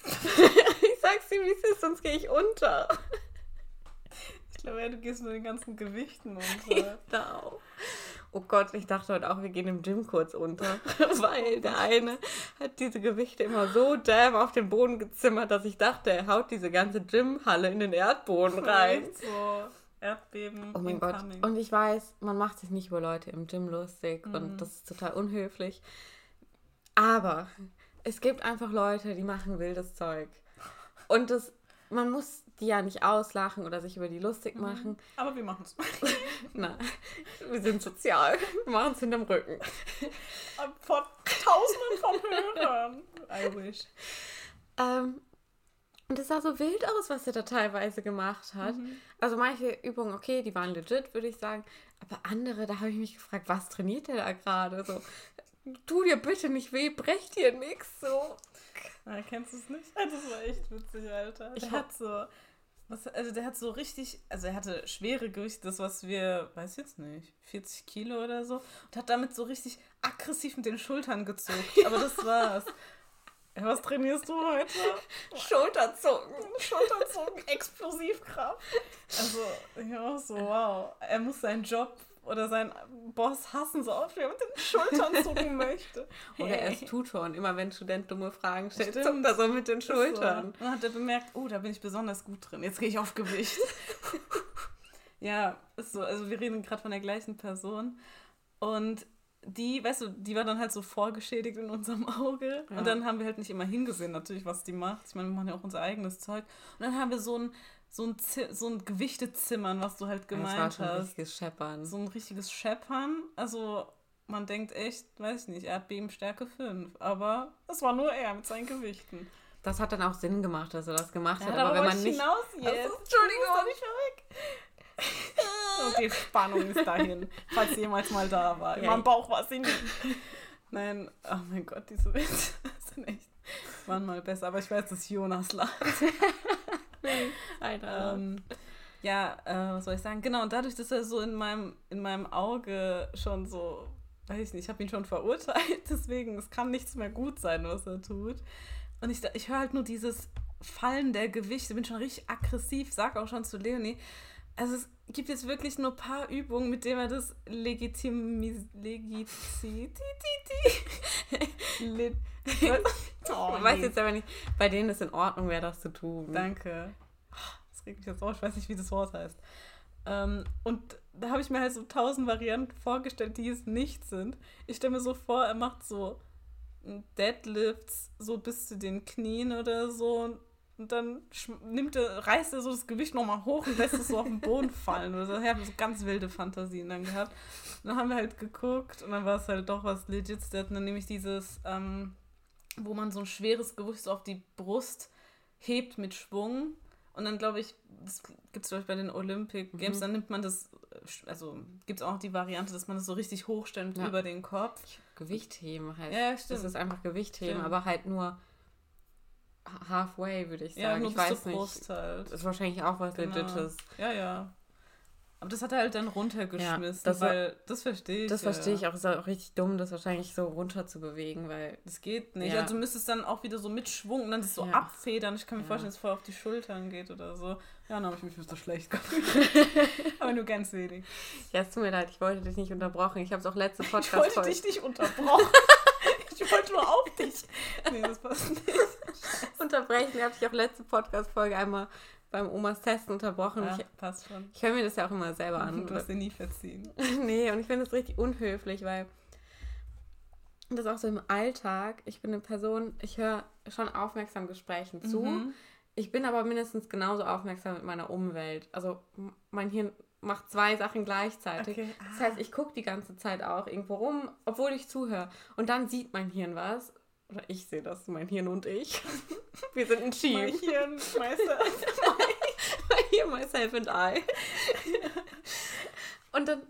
ich sag's dir, wie es ist, sonst gehe ich unter. Ich glaube, ja, du gehst mit den ganzen Gewichten unter. Da auch. Oh Gott, ich dachte heute auch, wir gehen im Gym kurz unter. Weil der eine hat diese Gewichte immer so damn auf den Boden gezimmert, dass ich dachte, er haut diese ganze Gymhalle in den Erdboden rein. So Erdbeben. Oh mein Gott. incoming. Und ich weiß, man macht sich nicht über Leute im Gym lustig Mhm. und das ist total unhöflich. Aber es gibt einfach Leute, die machen wildes Zeug. Und das, man muss die ja nicht auslachen oder sich über die lustig Mhm. machen. Aber wir machen es. Na, wir sind sozial. Wir machen es hinterm Rücken. Vor tausenden von Hörern. I wish. Ähm, und es sah so wild aus, was er da teilweise gemacht hat. Mhm. Also manche Übungen, okay, die waren legit, würde ich sagen. Aber andere, da habe ich mich gefragt, was trainiert der da gerade? So, tu dir bitte nicht weh, brech dir nichts. So. Ah, kennst du es nicht? Ah, Das war echt witzig, Alter. Ich Der hab- hat so. Was, also der hat so richtig, also er hatte schwere Gewichte, das was wir, weiß jetzt nicht, 40 Kilo oder so, und hat damit so richtig aggressiv mit den Schultern gezuckt. Aber das war's. Was trainierst du heute? Schulterzucken. Schulterzucken, Explosivkraft. Also, ja, so, wow. Er muss seinen Job oder seinen Boss hassen, so oft wie er mit den Schultern zucken möchte. Oder er ist Tutor und immer wenn ein Student dumme Fragen stellt, Stimmt. zuckt er so mit den Schultern. So. Dann hat er bemerkt, oh, da bin ich besonders gut drin. Jetzt gehe ich auf Gewicht. ja, ist so. Also wir reden gerade von der gleichen Person. Und die, weißt du, die war dann halt so vorgeschädigt in unserem Auge. Ja. Und dann haben wir halt nicht immer hingesehen, natürlich, was die macht. Ich meine, wir machen ja auch unser eigenes Zeug. Und dann haben wir so ein, so ein, Zi- so ein Gewichtezimmern, was du halt Das war gemeint schon hast. richtiges Scheppern. So ein richtiges Scheppern. Also man denkt echt, weiß ich nicht, Erdbebenstärke 5. Aber es war nur er mit seinen Gewichten. Das hat dann auch Sinn gemacht, dass er das gemacht hat. Ja, aber wenn man nicht. hinaus Ach jetzt. so, Entschuldigung. Nicht weg. Die Spannung ist dahin, falls jemals mal da war. In Ja. meinem Bauch war sie nicht. Nein, oh mein Gott, diese Witze sind echt, waren mal besser. Aber ich weiß, dass Jonas lacht. Ähm, ja, äh, was soll ich sagen? Genau, und dadurch, dass er so in meinem, in meinem Auge schon so, weiß ich nicht, ich habe ihn schon verurteilt, deswegen, es kann nichts mehr gut sein, was er tut. Und ich, ich höre halt nur dieses Fallen der Gewichte, bin schon richtig aggressiv, sag auch schon zu Leonie. Also es gibt jetzt wirklich nur ein paar Übungen, mit denen er das legitimis... Legiti... Oh, ich weiß jetzt aber nicht, bei denen ist in Ordnung wäre, das zu tun. Danke. Das regt mich jetzt auf, ich weiß nicht, wie das Wort heißt. Ähm, und da habe ich mir halt so tausend Varianten vorgestellt, die es nicht sind. Ich stelle mir so vor, er macht so Deadlifts so bis zu den Knien oder so und dann nimmt er, reißt er so das Gewicht nochmal hoch und lässt es so auf den Boden fallen. Oder so. Ich habe so ganz wilde Fantasien dann gehabt. Und dann haben wir halt geguckt und dann war es halt doch was Legits. Der hat dann nämlich dieses, ähm, wo man so ein schweres Gewicht so auf die Brust hebt mit Schwung. Und dann glaube ich, das gibt es bei den Olympic Games, mhm. dann nimmt man das, also gibt es auch die Variante, dass man das so richtig hochstellt ja. über den Kopf. Gewichtheben heißt. Ja, stimmt. Das ist einfach Gewichtheben, stimmt. aber halt nur halfway, würde ich sagen. Ja, nur ich weiß nicht. Brust halt. Das ist wahrscheinlich auch was genau. Legites. Ja, ja. Aber das hat er halt dann runtergeschmissen, ja, das weil das verstehe ich. Das ja. verstehe ich auch. Es ist auch richtig dumm, das wahrscheinlich so runter zu bewegen, weil. Das geht nicht. Ja. Also du müsstest dann auch wieder so mit Schwung und dann das so ja. abfedern. Ich kann mir vorstellen, dass es voll auf die Schultern geht oder so. Ja, dann habe ich mich so schlecht gefühlt. Aber nur ganz wenig. Ja, es tut mir leid, ich wollte dich nicht unterbrochen. Ich habe es auch letzte Podcast Ich wollte dich nicht unterbrochen. ich wollte nur auf dich. Nee, das passt nicht. Unterbrechen habe ich auch letzte Podcast-Folge einmal beim Omas Testen unterbrochen. Ja, ich, passt schon. Ich höre mir das ja auch immer selber an. Du hast dir nie verziehen. nee, und ich finde das richtig unhöflich, weil das auch so im Alltag, ich bin eine Person, ich höre schon aufmerksam Gesprächen zu. Mhm. Ich bin aber mindestens genauso aufmerksam mit meiner Umwelt. Also mein Hirn macht zwei Sachen gleichzeitig. Okay. Ah. Das heißt, ich gucke die ganze Zeit auch irgendwo rum, obwohl ich zuhöre. Und dann sieht mein Hirn was oder ich sehe das, mein Hirn und ich. Wir sind ein Team. Mein Hirn, myself. mein Hirn, myself and I. Und dann,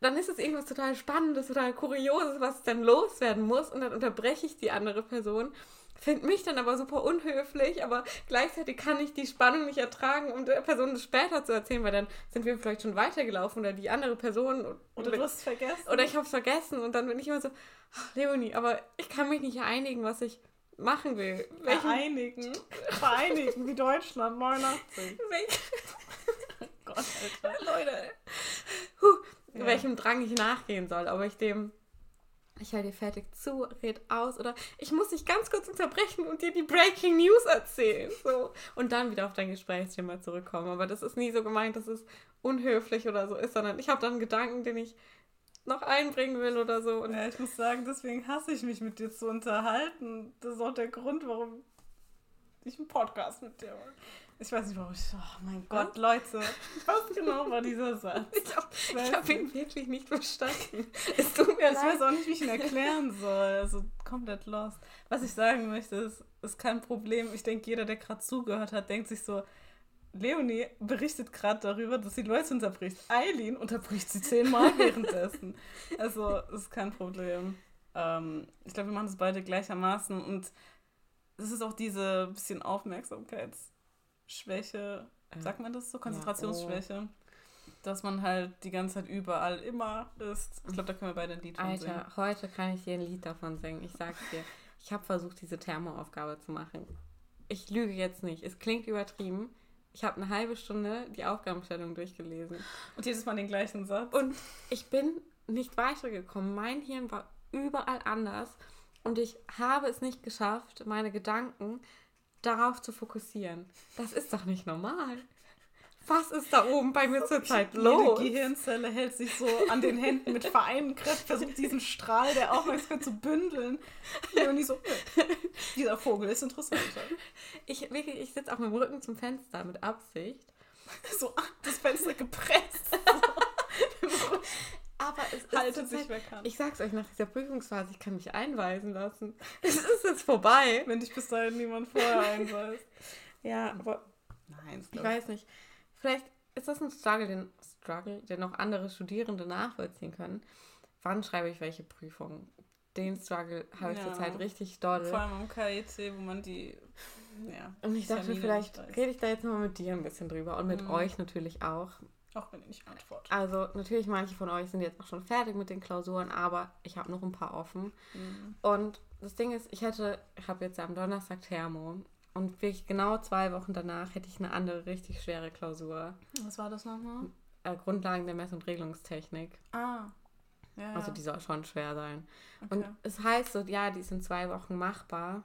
dann ist es irgendwas total Spannendes, total Kurioses, was dann loswerden muss. Und dann unterbreche ich die andere Person finde mich dann aber super unhöflich, aber gleichzeitig kann ich die Spannung nicht ertragen, um der Person das später zu erzählen, weil dann sind wir vielleicht schon weitergelaufen oder die andere Person. Oder du hast es vergessen. Oder ich habe es vergessen und dann bin ich immer so, Leonie, aber ich kann mich nicht einigen, was ich machen will. Welchen? Vereinigen. Vereinigen, wie Deutschland, 89. oh Gott, Alter. Leute. Huh, ja. welchem Drang ich nachgehen soll, ob ich dem ich höre dir fertig zu, red aus oder ich muss dich ganz kurz unterbrechen und dir die Breaking News erzählen. So. Und dann wieder auf dein Gesprächsthema zurückkommen. Aber das ist nie so gemeint, dass es unhöflich oder so ist, sondern ich habe dann Gedanken, den ich noch einbringen will oder so. Und ja, ich muss sagen, deswegen hasse ich mich mit dir zu unterhalten. Das ist auch der Grund, warum ich einen Podcast mit dir mache. Ich weiß nicht, warum ich. Oh mein Gott, Leute. Was genau war dieser Satz? Ich habe hab ihn wirklich nicht verstanden. Es tut mir ich leid. weiß auch nicht, wie ich ihn erklären soll. Also komplett lost. Was ich sagen möchte, ist, ist kein Problem. Ich denke, jeder, der gerade zugehört hat, denkt sich so, Leonie berichtet gerade darüber, dass sie Leute unterbricht. Eileen unterbricht sie zehnmal währenddessen. Also, ist kein Problem. Ähm, ich glaube, wir machen das beide gleichermaßen und es ist auch diese bisschen Aufmerksamkeits- Schwäche, äh, sagt man das so? Konzentrationsschwäche. Ja, oh. Dass man halt die ganze Zeit überall immer ist. Ich glaube, da können wir beide ein Lied von Alter, singen. heute kann ich dir ein Lied davon singen. Ich sag's dir. Ich habe versucht, diese Thermoaufgabe zu machen. Ich lüge jetzt nicht. Es klingt übertrieben. Ich habe eine halbe Stunde die Aufgabenstellung durchgelesen. Und jedes Mal den gleichen Satz. Und ich bin nicht weitergekommen. Mein Hirn war überall anders. Und ich habe es nicht geschafft, meine Gedanken darauf zu fokussieren. Das ist doch nicht normal. Was ist da oben bei mir zurzeit los? Die Gehirnzelle hält sich so an den Händen mit vereinten Kräften, versucht diesen Strahl der Aufmerksamkeit zu bündeln. Und ich so, dieser Vogel ist interessant. Ich, wirklich, ich sitze auf meinem Rücken zum Fenster mit Absicht. So, das Fenster gepresst. Aber es haltet sich bekannt. Ich sag's euch nach dieser Prüfungsphase, ich kann mich einweisen lassen. Es ist jetzt vorbei. Wenn dich bis dahin niemand vorher einweist. ja, aber. Nein, ich weiß nicht. Vielleicht ist das ein Struggle den, Struggle, den noch andere Studierende nachvollziehen können. Wann schreibe ich welche Prüfungen? Den Struggle habe ich ja. zurzeit richtig doll. Vor allem am KIT, wo man die. Ja, und ich dachte, vielleicht rede ich da jetzt mal mit dir ein bisschen drüber und mit mhm. euch natürlich auch. Auch wenn ihr nicht antwortet. Also natürlich, manche von euch sind jetzt auch schon fertig mit den Klausuren, aber ich habe noch ein paar offen. Mhm. Und das Ding ist, ich hätte, ich habe jetzt am Donnerstag Thermo und wirklich genau zwei Wochen danach hätte ich eine andere richtig schwere Klausur. Was war das nochmal? Äh, Grundlagen der Mess- und Regelungstechnik. Ah. Ja, also die soll schon schwer sein. Okay. Und es heißt so, ja, die ist in zwei Wochen machbar.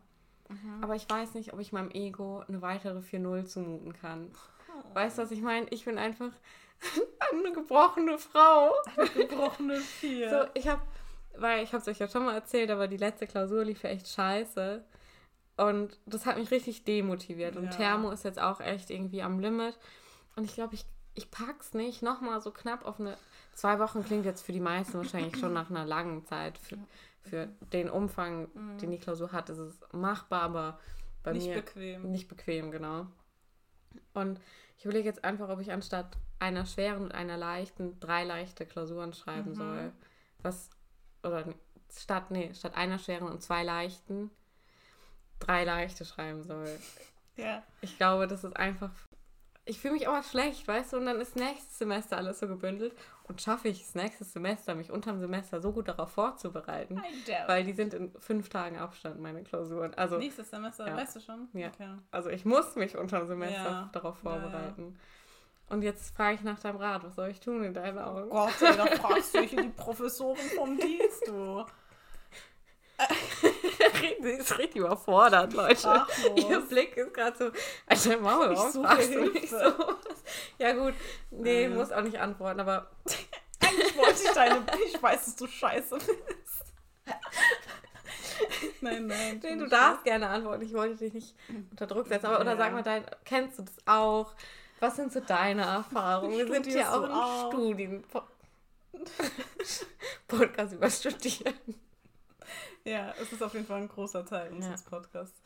Mhm. Aber ich weiß nicht, ob ich meinem Ego eine weitere 4-0 zumuten kann. Oh. Weißt du, was ich meine? Ich bin einfach eine gebrochene Frau. Eine gebrochene Vier. So, ich habe, weil ich habe es euch ja schon mal erzählt, aber die letzte Klausur lief ja echt scheiße. Und das hat mich richtig demotiviert. Und Ja. Thermo ist jetzt auch echt irgendwie am Limit. Und ich glaube, ich, ich pack's nicht nochmal so knapp auf eine. Zwei Wochen klingt jetzt für die meisten wahrscheinlich schon nach einer langen Zeit. Für, für den Umfang, den die Klausur hat, ist es machbar, aber bei Nicht mir bequem. nicht bequem, genau. Und ich überlege jetzt einfach, ob ich anstatt einer schweren und einer leichten drei leichte Klausuren schreiben Mhm. soll. Was, oder statt, nee, statt einer schweren und zwei leichten drei leichte schreiben soll. Ja. Ich glaube, das ist einfach. Ich fühle mich aber schlecht, weißt du, und dann ist nächstes Semester alles so gebündelt und schaffe ich es nächstes Semester, mich unterm Semester so gut darauf vorzubereiten, weil die sind in fünf Tagen Abstand, meine Klausuren. Also, Nächstes Semester, Ja. weißt du schon? Ja. Okay. also ich muss mich unterm Semester Ja. darauf Ja, ja. vorbereiten. Und jetzt frage ich nach deinem Rat, was soll ich tun in deinen Augen? Oh Gott, ey, da fragst du hier die Professorin vom Dienst, du. Sie ist richtig überfordert, Leute. Sprachlos. Ihr Blick ist gerade so, Alter, Maul, warum fragst du mich so? Ja gut, nee, Äh. muss auch nicht antworten, aber Eigentlich wollte ich deine. Ich weiß, dass du scheiße bist. nein, nein. nee, du darfst gerne antworten. Ich wollte dich nicht unter Druck setzen. Aber oder Ja. sag mal, dein, kennst du das auch? Was sind so deine Erfahrungen? Wir sind ja auch du im? Studien. Podcast über Studieren. Ja, es ist auf jeden Fall ein großer Teil unseres Ja. Podcasts.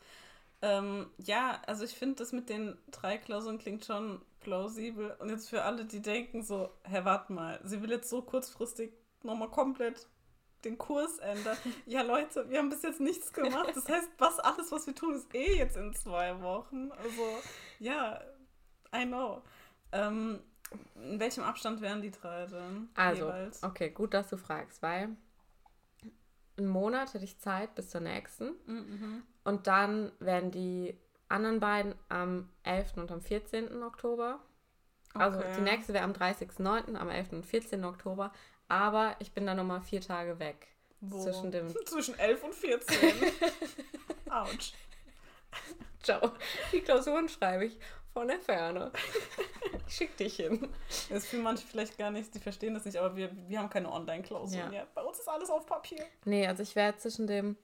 Ähm, ja, also ich finde, das mit den drei Klausuren klingt schon plausibel. Und jetzt für alle, die denken so, hä, warte mal, sie will jetzt so kurzfristig nochmal komplett den Kurs ändern. Ja, Leute, wir haben bis jetzt nichts gemacht. Das heißt, was alles, was wir tun, ist eh jetzt in zwei Wochen. Also, ja, I know. Ähm, in welchem Abstand wären die drei denn? Also, jeweils? okay, gut, dass du fragst, weil einen Monat hätte ich Zeit bis zur nächsten. Mhm. Und dann werden die anderen beiden am 11. und am 14. Oktober. Also Okay. die nächste wäre am 30.09., am 11. und 14. Oktober. Aber ich bin dann nochmal vier Tage weg. Wo? Zwischen dem. Zwischen 11 und 14. Autsch. Ciao. Die Klausuren schreibe ich von der Ferne. Ich schick dich hin. Das für manche vielleicht gar nicht, die verstehen das nicht, aber wir, wir haben keine Online-Klausuren. Ja. Bei uns ist alles auf Papier. Nee, also ich werde zwischen dem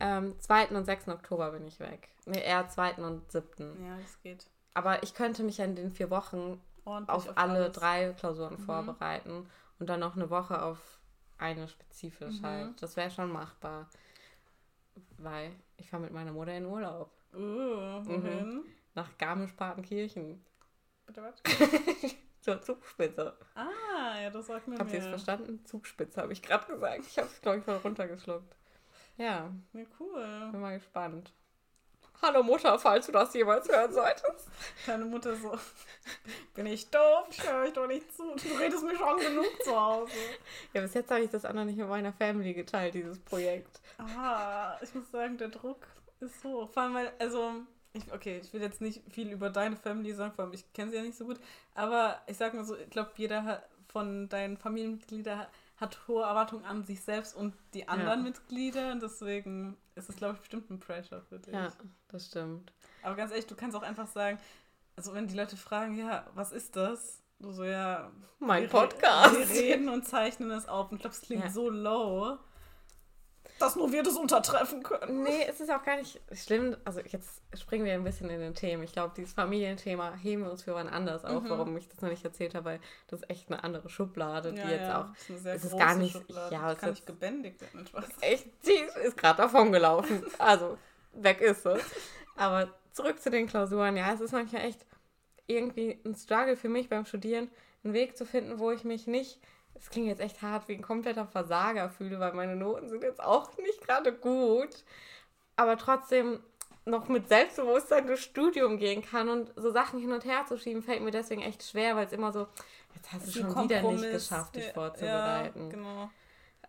ähm, 2. und 6. Oktober bin ich weg. Nee, eher 2. und 7. Ja, das geht. Aber ich könnte mich ja in den vier Wochen Ordentlich auf, alle alles. drei Klausuren Mhm. vorbereiten und dann noch eine Woche auf eine spezifisch Mhm. halt. Das wäre schon machbar. Weil ich fahre mit meiner Mutter in Urlaub. Uh, wohin? Nach Garmisch-Partenkirchen. Bitte was? Zur Zugspitze. Ah, ja, das sagt mir Habt ihr es verstanden? Zugspitze habe ich gerade gesagt. Ich habe es, glaube ich, voll runtergeschluckt. Ja, Ja, cool. bin mal gespannt. Hallo Mutter, falls du das jemals hören solltest. Deine Mutter so, bin ich doof? Ich höre euch doch nicht zu. Du redest mir schon genug zu Hause. Ja, bis jetzt habe ich das auch noch nicht mit meiner Family geteilt, dieses Projekt. Ah, ich muss sagen, der Druck ist hoch. Vor allem, weil, also, ich, okay, ich will jetzt nicht viel über deine Family sagen, vor allem ich kenne sie ja nicht so gut, aber ich sag mal so, ich glaube, jeder hat, von deinen Familienmitgliedern hat hohe Erwartungen an sich selbst und die anderen Ja. Mitglieder und deswegen ist es, glaube ich, bestimmt ein Pressure für dich. Ja, das stimmt. Aber ganz ehrlich, du kannst auch einfach sagen, also wenn die Leute fragen, ja, was ist das? Du so, ja, Mein wir re- Podcast. Wir reden und zeichnen es auf und ich glaube, es klingt Ja. so low, dass nur wir das untertreffen können. Nee, es ist auch gar nicht schlimm. Also jetzt springen wir ein bisschen in den Themen. Ich glaube, dieses Familienthema heben wir uns für wann anders auf, Mhm. warum ich das noch nicht erzählt habe, weil das ist echt eine andere Schublade, die Ja, jetzt ja, auch ist eine sehr es ist große gar nicht- Schublade. ja, die es kann ist- nicht gebändigt werden. echt, sie ist gerade davon gelaufen. Also, weg ist sie. Aber zurück zu den Klausuren. Ja, es ist manchmal echt irgendwie ein Struggle für mich beim Studieren, einen Weg zu finden, wo ich mich nicht, es klingt jetzt echt hart, wie ein kompletter Versager fühle, weil meine Noten sind jetzt auch nicht gerade gut, aber trotzdem noch mit Selbstbewusstsein durchs Studium gehen kann und so Sachen hin und her zu schieben, fällt mir deswegen echt schwer, weil es immer so, jetzt hast du schon wieder nicht Kompromiss. geschafft, dich Ja, vorzubereiten. Ja, genau.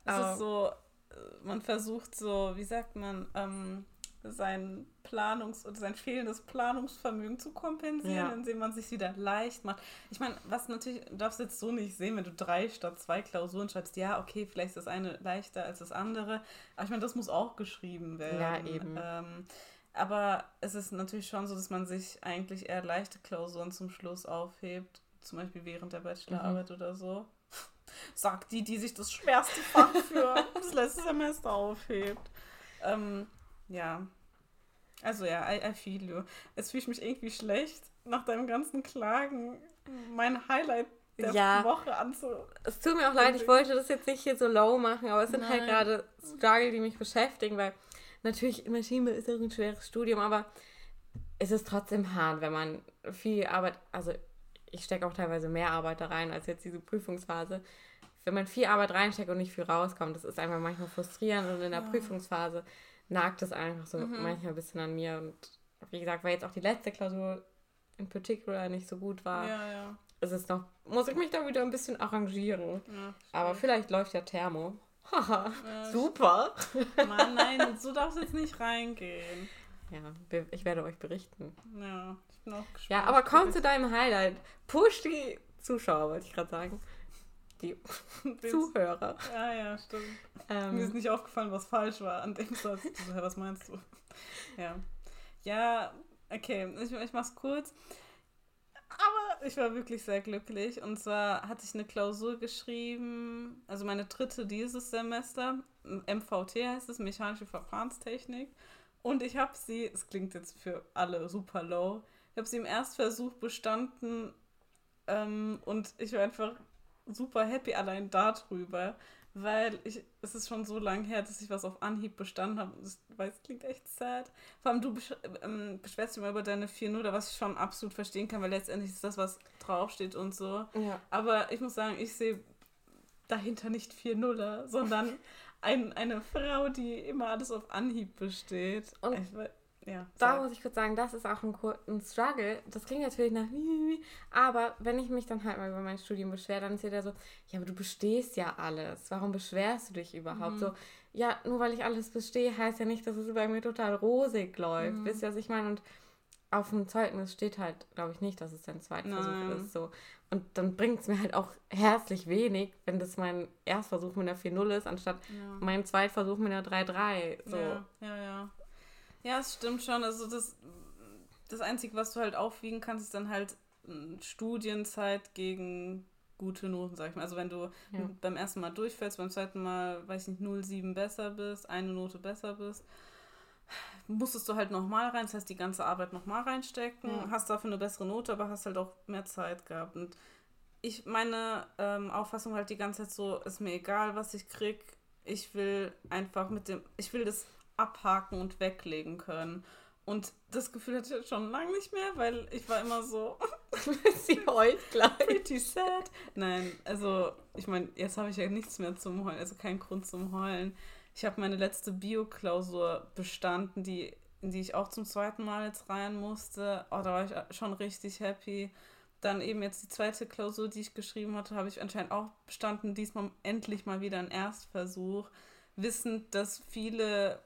Es Aber- ist so, äh, man versucht so, wie sagt man, ähm, sein Planungs- oder sein fehlendes Planungsvermögen zu kompensieren, Ja. indem man sich wieder leicht macht. Ich meine, was natürlich, du darfst jetzt so nicht sehen, wenn du drei statt zwei Klausuren schreibst, ja, okay, vielleicht ist das eine leichter als das andere, aber ich meine, das muss auch geschrieben werden. Ja, eben. Ähm, aber es ist natürlich schon so, dass man sich eigentlich eher leichte Klausuren zum Schluss aufhebt, zum Beispiel während der Bachelorarbeit Mhm. oder so. Sagt die, die sich das schwerste Fach für das letzte Semester aufhebt. Ähm, ja. Also ja, I, I feel you. Jetzt fühle ich mich irgendwie schlecht, nach deinem ganzen Klagen mein Highlight der Ja. Woche anzu... Es tut mir auch leid, ich wollte das jetzt nicht hier so low machen, aber es sind halt Nein. gerade Struggle, die mich beschäftigen, weil natürlich Maschinenbau ist auch ein schweres Studium, aber es ist trotzdem hart, wenn man viel Arbeit, also ich stecke auch teilweise mehr Arbeit da rein als jetzt diese Prüfungsphase. Wenn man viel Arbeit reinsteckt und nicht viel rauskommt, das ist einfach manchmal frustrierend und in der Ja. Prüfungsphase nagt es einfach so Mhm. manchmal ein bisschen an mir und wie gesagt, weil jetzt auch die letzte Klausur in particular nicht so gut war, Ja, ja. ist es noch, muss ich mich da wieder ein bisschen arrangieren. ja Aber vielleicht läuft ja Thermo. Haha, super. Mann, nein, so darfst jetzt nicht reingehen. Ja, ich werde euch berichten. Ja, ich bin auch gespannt. Ja, aber komm zu deinem Highlight. Push die Zuschauer, wollte ich gerade sagen. Die Zuhörer. Ja, ja, stimmt. Mir ist Ähm, nicht aufgefallen, was falsch war an dem Satz. Ich so, hä, was meinst du? Ja. Ja, okay, ich, ich mach's kurz. Aber ich war wirklich sehr glücklich. Und zwar hatte ich eine Klausur geschrieben, also meine dritte dieses Semester. MVT heißt es, Mechanische Verfahrenstechnik. Und ich habe sie, es klingt jetzt für alle super low, ich habe sie im Erstversuch bestanden ähm, und ich war einfach super happy allein darüber, weil ich, es ist schon so lange her, dass ich was auf Anhieb bestanden habe. Ich weiß, klingt echt sad. Vor allem du besch ähm, beschwerst dich immer über deine 4-0, was ich schon absolut verstehen kann, weil letztendlich ist das, was draufsteht und so. ja. Aber ich muss sagen, ich sehe dahinter nicht 4-0er, sondern ein, eine Frau, die immer alles auf Anhieb besteht. Und ich, we- ja, Da muss ich kurz sagen, das ist auch ein, ein Struggle. Das klingt natürlich nach aber wenn ich mich dann halt mal über mein Studium beschwere, dann ist jeder so, ja, aber du bestehst ja alles. Warum beschwerst du dich überhaupt? Mhm. So, ja, nur weil ich alles bestehe, heißt ja nicht, dass es bei mir total rosig läuft. Mhm. Wisst ihr, was ich meine? Und auf dem Zeugnis steht halt, glaube ich, nicht, dass es dein Zweitversuch Nein. ist. So. Und dann bringt es mir halt auch herzlich wenig, wenn das mein Erstversuch mit einer 4-0 ist, anstatt Ja. mein Zweitversuch mit einer 3-3. So. Ja, ja, ja. Ja, es stimmt schon. Also das, das Einzige, was du halt aufwiegen kannst, ist dann halt mm, Studienzeit gegen gute Noten, sag ich mal. Also wenn du Ja. beim ersten Mal durchfällst, beim zweiten Mal, weiß ich nicht, 0,7 besser bist, eine Note besser bist, musstest du halt nochmal rein, das heißt die ganze Arbeit nochmal reinstecken, Ja. hast dafür eine bessere Note, aber hast halt auch mehr Zeit gehabt. Und ich, meine ähm, Auffassung halt die ganze Zeit so, ist mir egal, was ich krieg, ich will einfach mit dem, ich will das abhaken und weglegen können. Und das Gefühl hatte ich schon lange nicht mehr, weil ich war immer so Sie heult gleich. pretty sad. Nein, also ich meine, jetzt habe ich ja nichts mehr zum Heulen, also keinen Grund zum Heulen. Ich habe meine letzte Bio-Klausur bestanden, die, in die ich auch zum zweiten Mal jetzt rein musste. Oh, da war ich schon richtig happy. Dann eben jetzt die zweite Klausur, die ich geschrieben hatte, habe ich anscheinend auch bestanden. Diesmal endlich mal wieder ein Erstversuch. Wissend, dass viele,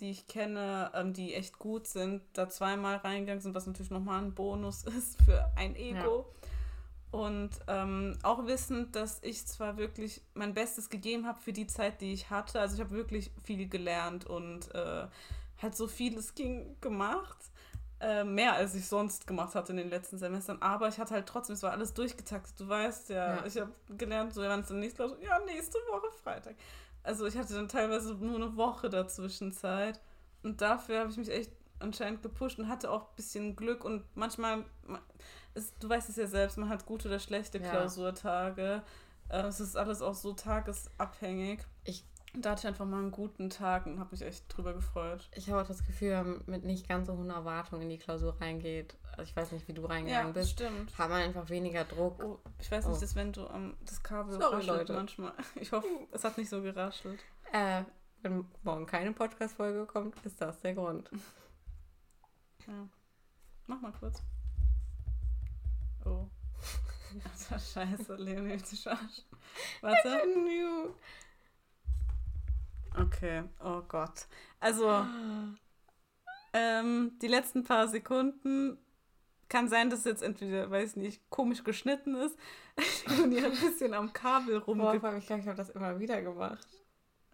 die ich kenne, ähm, die echt gut sind, da zweimal reingegangen sind, was natürlich nochmal ein Bonus ist für ein Ego. Und ähm, auch wissend, dass ich zwar wirklich mein Bestes gegeben habe für die Zeit, die ich hatte. Also ich habe wirklich viel gelernt und äh, halt so viel es ging gemacht. Äh, mehr als ich sonst gemacht hatte in den letzten Semestern. Aber ich hatte halt trotzdem, es war alles durchgetaktet. Du weißt ja, Ja. ich habe gelernt, so wann es dann nächste Woche, ja, nächste Woche Freitag. Also ich hatte dann teilweise nur eine Woche dazwischen Zeit. Und dafür habe ich mich echt anscheinend gepusht und hatte auch ein bisschen Glück. Und manchmal, ma- es, du weißt es ja selbst, man hat gute oder schlechte Ja. Klausurtage. Äh, es ist alles auch so tagesabhängig. Ich- da hatte ich einfach mal einen guten Tag und habe mich echt drüber gefreut. Ich habe auch das Gefühl, wenn man mit nicht ganz so hohen Erwartungen in die Klausur reingeht. Also ich weiß nicht, wie du reingegangen bist. stimmt. Hat man einfach weniger Druck. Oh, ich weiß nicht, Oh. dass wenn du am das Kabel Sorry, raschelt Leute. manchmal. Ich hoffe, es hat nicht so geraschelt. Äh, wenn morgen keine Podcast-Folge kommt, ist das der Grund. Ja. Mach mal kurz. Oh. Alter, scheiße, Leonie, verarschen. Warte. Okay, oh Gott. Also, ähm, die letzten paar Sekunden kann sein, dass jetzt entweder, weiß nicht, komisch geschnitten ist. Leonie hat ein bisschen am Kabel Boah, vor allem, ich glaube, ich habe das immer wieder gemacht.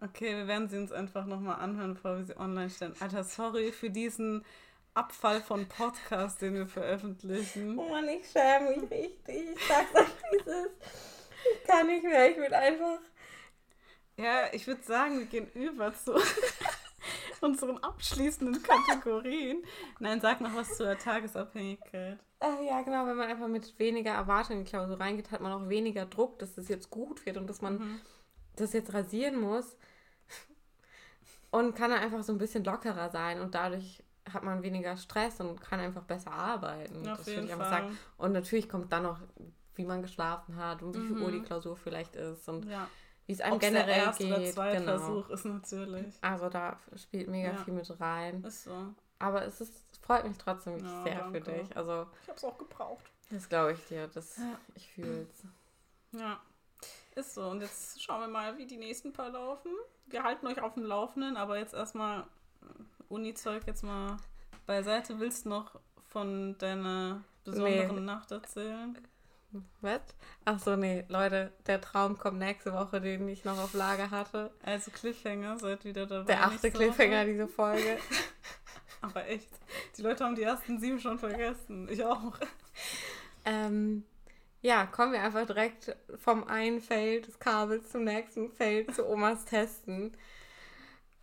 Okay, wir werden sie uns einfach nochmal anhören, bevor wir sie online stellen. Alter, sorry für diesen Abfall von Podcast, den wir veröffentlichen. Oh Mann, ich schäme mich richtig. Ich sag's euch, wie es ist. Ich kann nicht mehr. Ich will einfach. Ja, ich würde sagen, wir gehen über zu unseren abschließenden Kategorien. Nein, sag noch was zur Tagesabhängigkeit. Äh, ja, genau, wenn man einfach mit weniger Erwartungen in die Klausur reingeht, hat man auch weniger Druck, dass das jetzt gut wird und dass man Mhm. das jetzt rasieren muss. Und kann dann einfach so ein bisschen lockerer sein und dadurch hat man weniger Stress und kann einfach besser arbeiten. Auf das würde ich einfach Fall. sagen. Und natürlich kommt dann noch, wie man geschlafen hat und wie viel Mhm. Uhr die Klausur vielleicht ist und Ja. Wie es einem Ob es der generell erste oder geht. zweite Genau. Versuch ist natürlich. Also da spielt mega Ja. viel mit rein. Ist so. Aber es ist, es freut mich trotzdem wirklich Ja, sehr für danke. dich. Also Ich hab's auch gebraucht. das glaube ich dir. Das, Ja. Ich fühle es. Ja. Ist so. Und jetzt schauen wir mal, wie die nächsten paar laufen. Wir halten euch auf dem Laufenden, aber jetzt erstmal äh, Uni-Zeug jetzt mal beiseite. Willst du noch von deiner besonderen Nee. Nacht erzählen? Was? Ach so, nee, Leute, der Traum kommt nächste Woche, den ich noch auf Lager hatte. Also Cliffhanger, seid wieder dabei. Der achte Cliffhanger Woche. diese Folge. Aber echt. Die Leute haben die ersten sieben schon vergessen. Ich auch. ähm, ja, kommen wir einfach direkt vom einen Feld des Kabels zum nächsten Feld zu Omas Testen.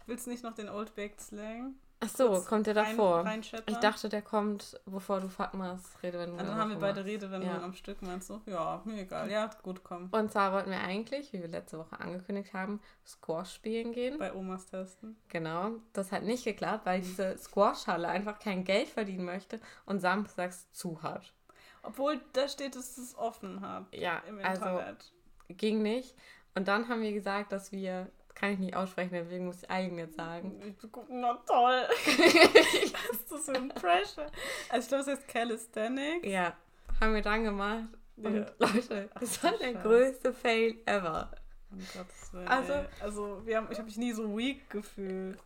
Willst du nicht noch den Old Baked Slang? Ach so, kommt der rein- davor? reinscheppern? ich dachte, der kommt, bevor du Fatmas Redewendung Ja, dann haben wir beide. Redewendungen Ja. am Stück, meinst du? Ja, mir egal. Ja, gut, komm. Und zwar wollten wir eigentlich, wie wir letzte Woche angekündigt haben, Squash spielen gehen. Bei Omas testen. Genau, das hat nicht geklappt, weil diese Squash-Halle einfach kein Geld verdienen möchte und samstags zu hat. Obwohl da steht, dass es offen hat Ja, im also Internet. ging nicht. Und dann haben wir gesagt, dass wir, kann ich nicht aussprechen, deswegen muss ich eigen jetzt sagen. Na toll. Ist das für ein Pressure? Also ich glaube, es heißt Calisthenics. Ja, haben wir dann gemacht. Und Ja. Leute, das war du der größte Fail ever. Um Gottes Willen. Also- also wir haben, ich habe mich nie so weak gefühlt.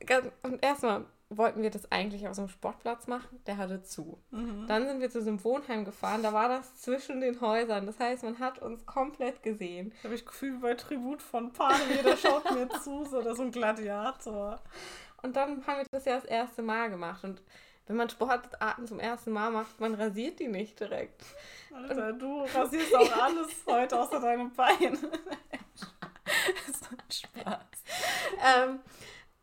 Und erstmal wollten wir das eigentlich auf so einem Sportplatz machen, der hatte zu. Mhm. Dann sind wir zu so einem Wohnheim gefahren, da war das zwischen den Häusern. Das heißt, man hat uns komplett gesehen. habe ich Gefühl wie bei Tribut von Panem, jeder schaut mir zu, so oder so ein Gladiator. Und dann haben wir das ja das erste Mal gemacht. Und wenn man Sportarten zum ersten Mal macht, man rasiert die nicht direkt. Alter, du rasierst auch alles heute außer deinem Bein. das ist ein Spaß. Ähm,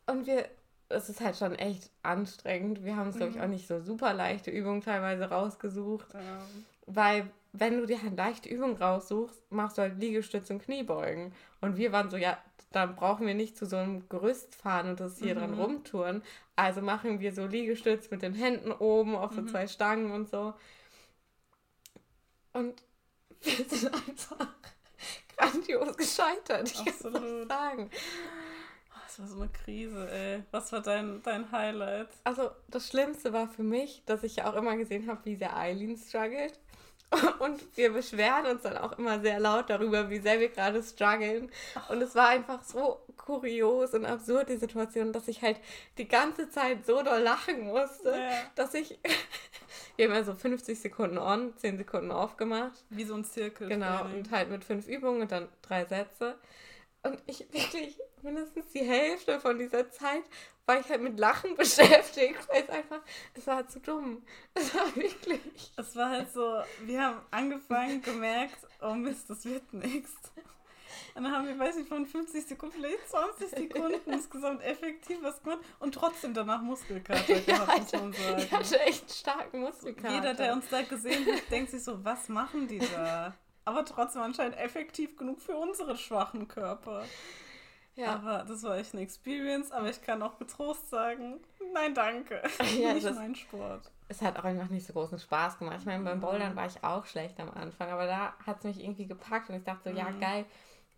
und wir, es ist halt schon echt anstrengend. Wir haben uns, glaube ich, Mhm. auch nicht so super leichte Übungen teilweise rausgesucht. Ähm, Weil, wenn du dir eine leichte Übung raussuchst, machst du halt Liegestütz und Kniebeugen. Und wir waren so, ja, dann brauchen wir nicht zu so einem Gerüst fahren und das hier dran Mhm. rumtouren. Also machen wir so Liegestütz mit den Händen oben auf so Mhm. zwei Stangen und so. Und wir sind einfach grandios gescheitert. Ich kann es Absolut. sagen. Das war so eine Krise, ey. Was war dein, dein Highlight? Also das Schlimmste war für mich, dass ich ja auch immer gesehen habe, wie sehr Eileen struggelt. Und wir beschweren uns dann auch immer sehr laut darüber, wie sehr wir gerade strugglen. Und es war einfach so kurios und absurd, die Situation, dass ich halt die ganze Zeit so doll lachen musste, Ja. dass ich... Wir haben also 50 Sekunden on, 10 Sekunden off gemacht. Wie so ein Zirkel. Genau, und halt mit fünf Übungen und dann drei Sätze. Und ich wirklich mindestens die Hälfte von dieser Zeit war ich halt mit Lachen beschäftigt, weil es einfach, es war zu dumm. Es war wirklich. Es war halt so, wir haben angefangen, gemerkt, oh Mist, das wird nichts. Und dann haben wir, weiß ich, von 50 Sekunden, vielleicht 20 Sekunden insgesamt effektiv was gemacht und trotzdem danach Muskelkater gehabt, muss man sagen. Ich hatte echt starken Muskelkater. Jeder, der uns da gesehen hat, denkt sich so, was machen die da? Aber trotzdem anscheinend effektiv genug für unsere schwachen Körper. Ja, Aber das war echt eine Experience, aber ich kann auch getrost sagen, nein, danke. Ja, Nicht mein Sport. es hat auch einfach nicht so großen Spaß gemacht. Ich meine, beim Bouldern war ich auch schlecht am Anfang, aber da hat es mich irgendwie gepackt und ich dachte so, ja Mhm. geil,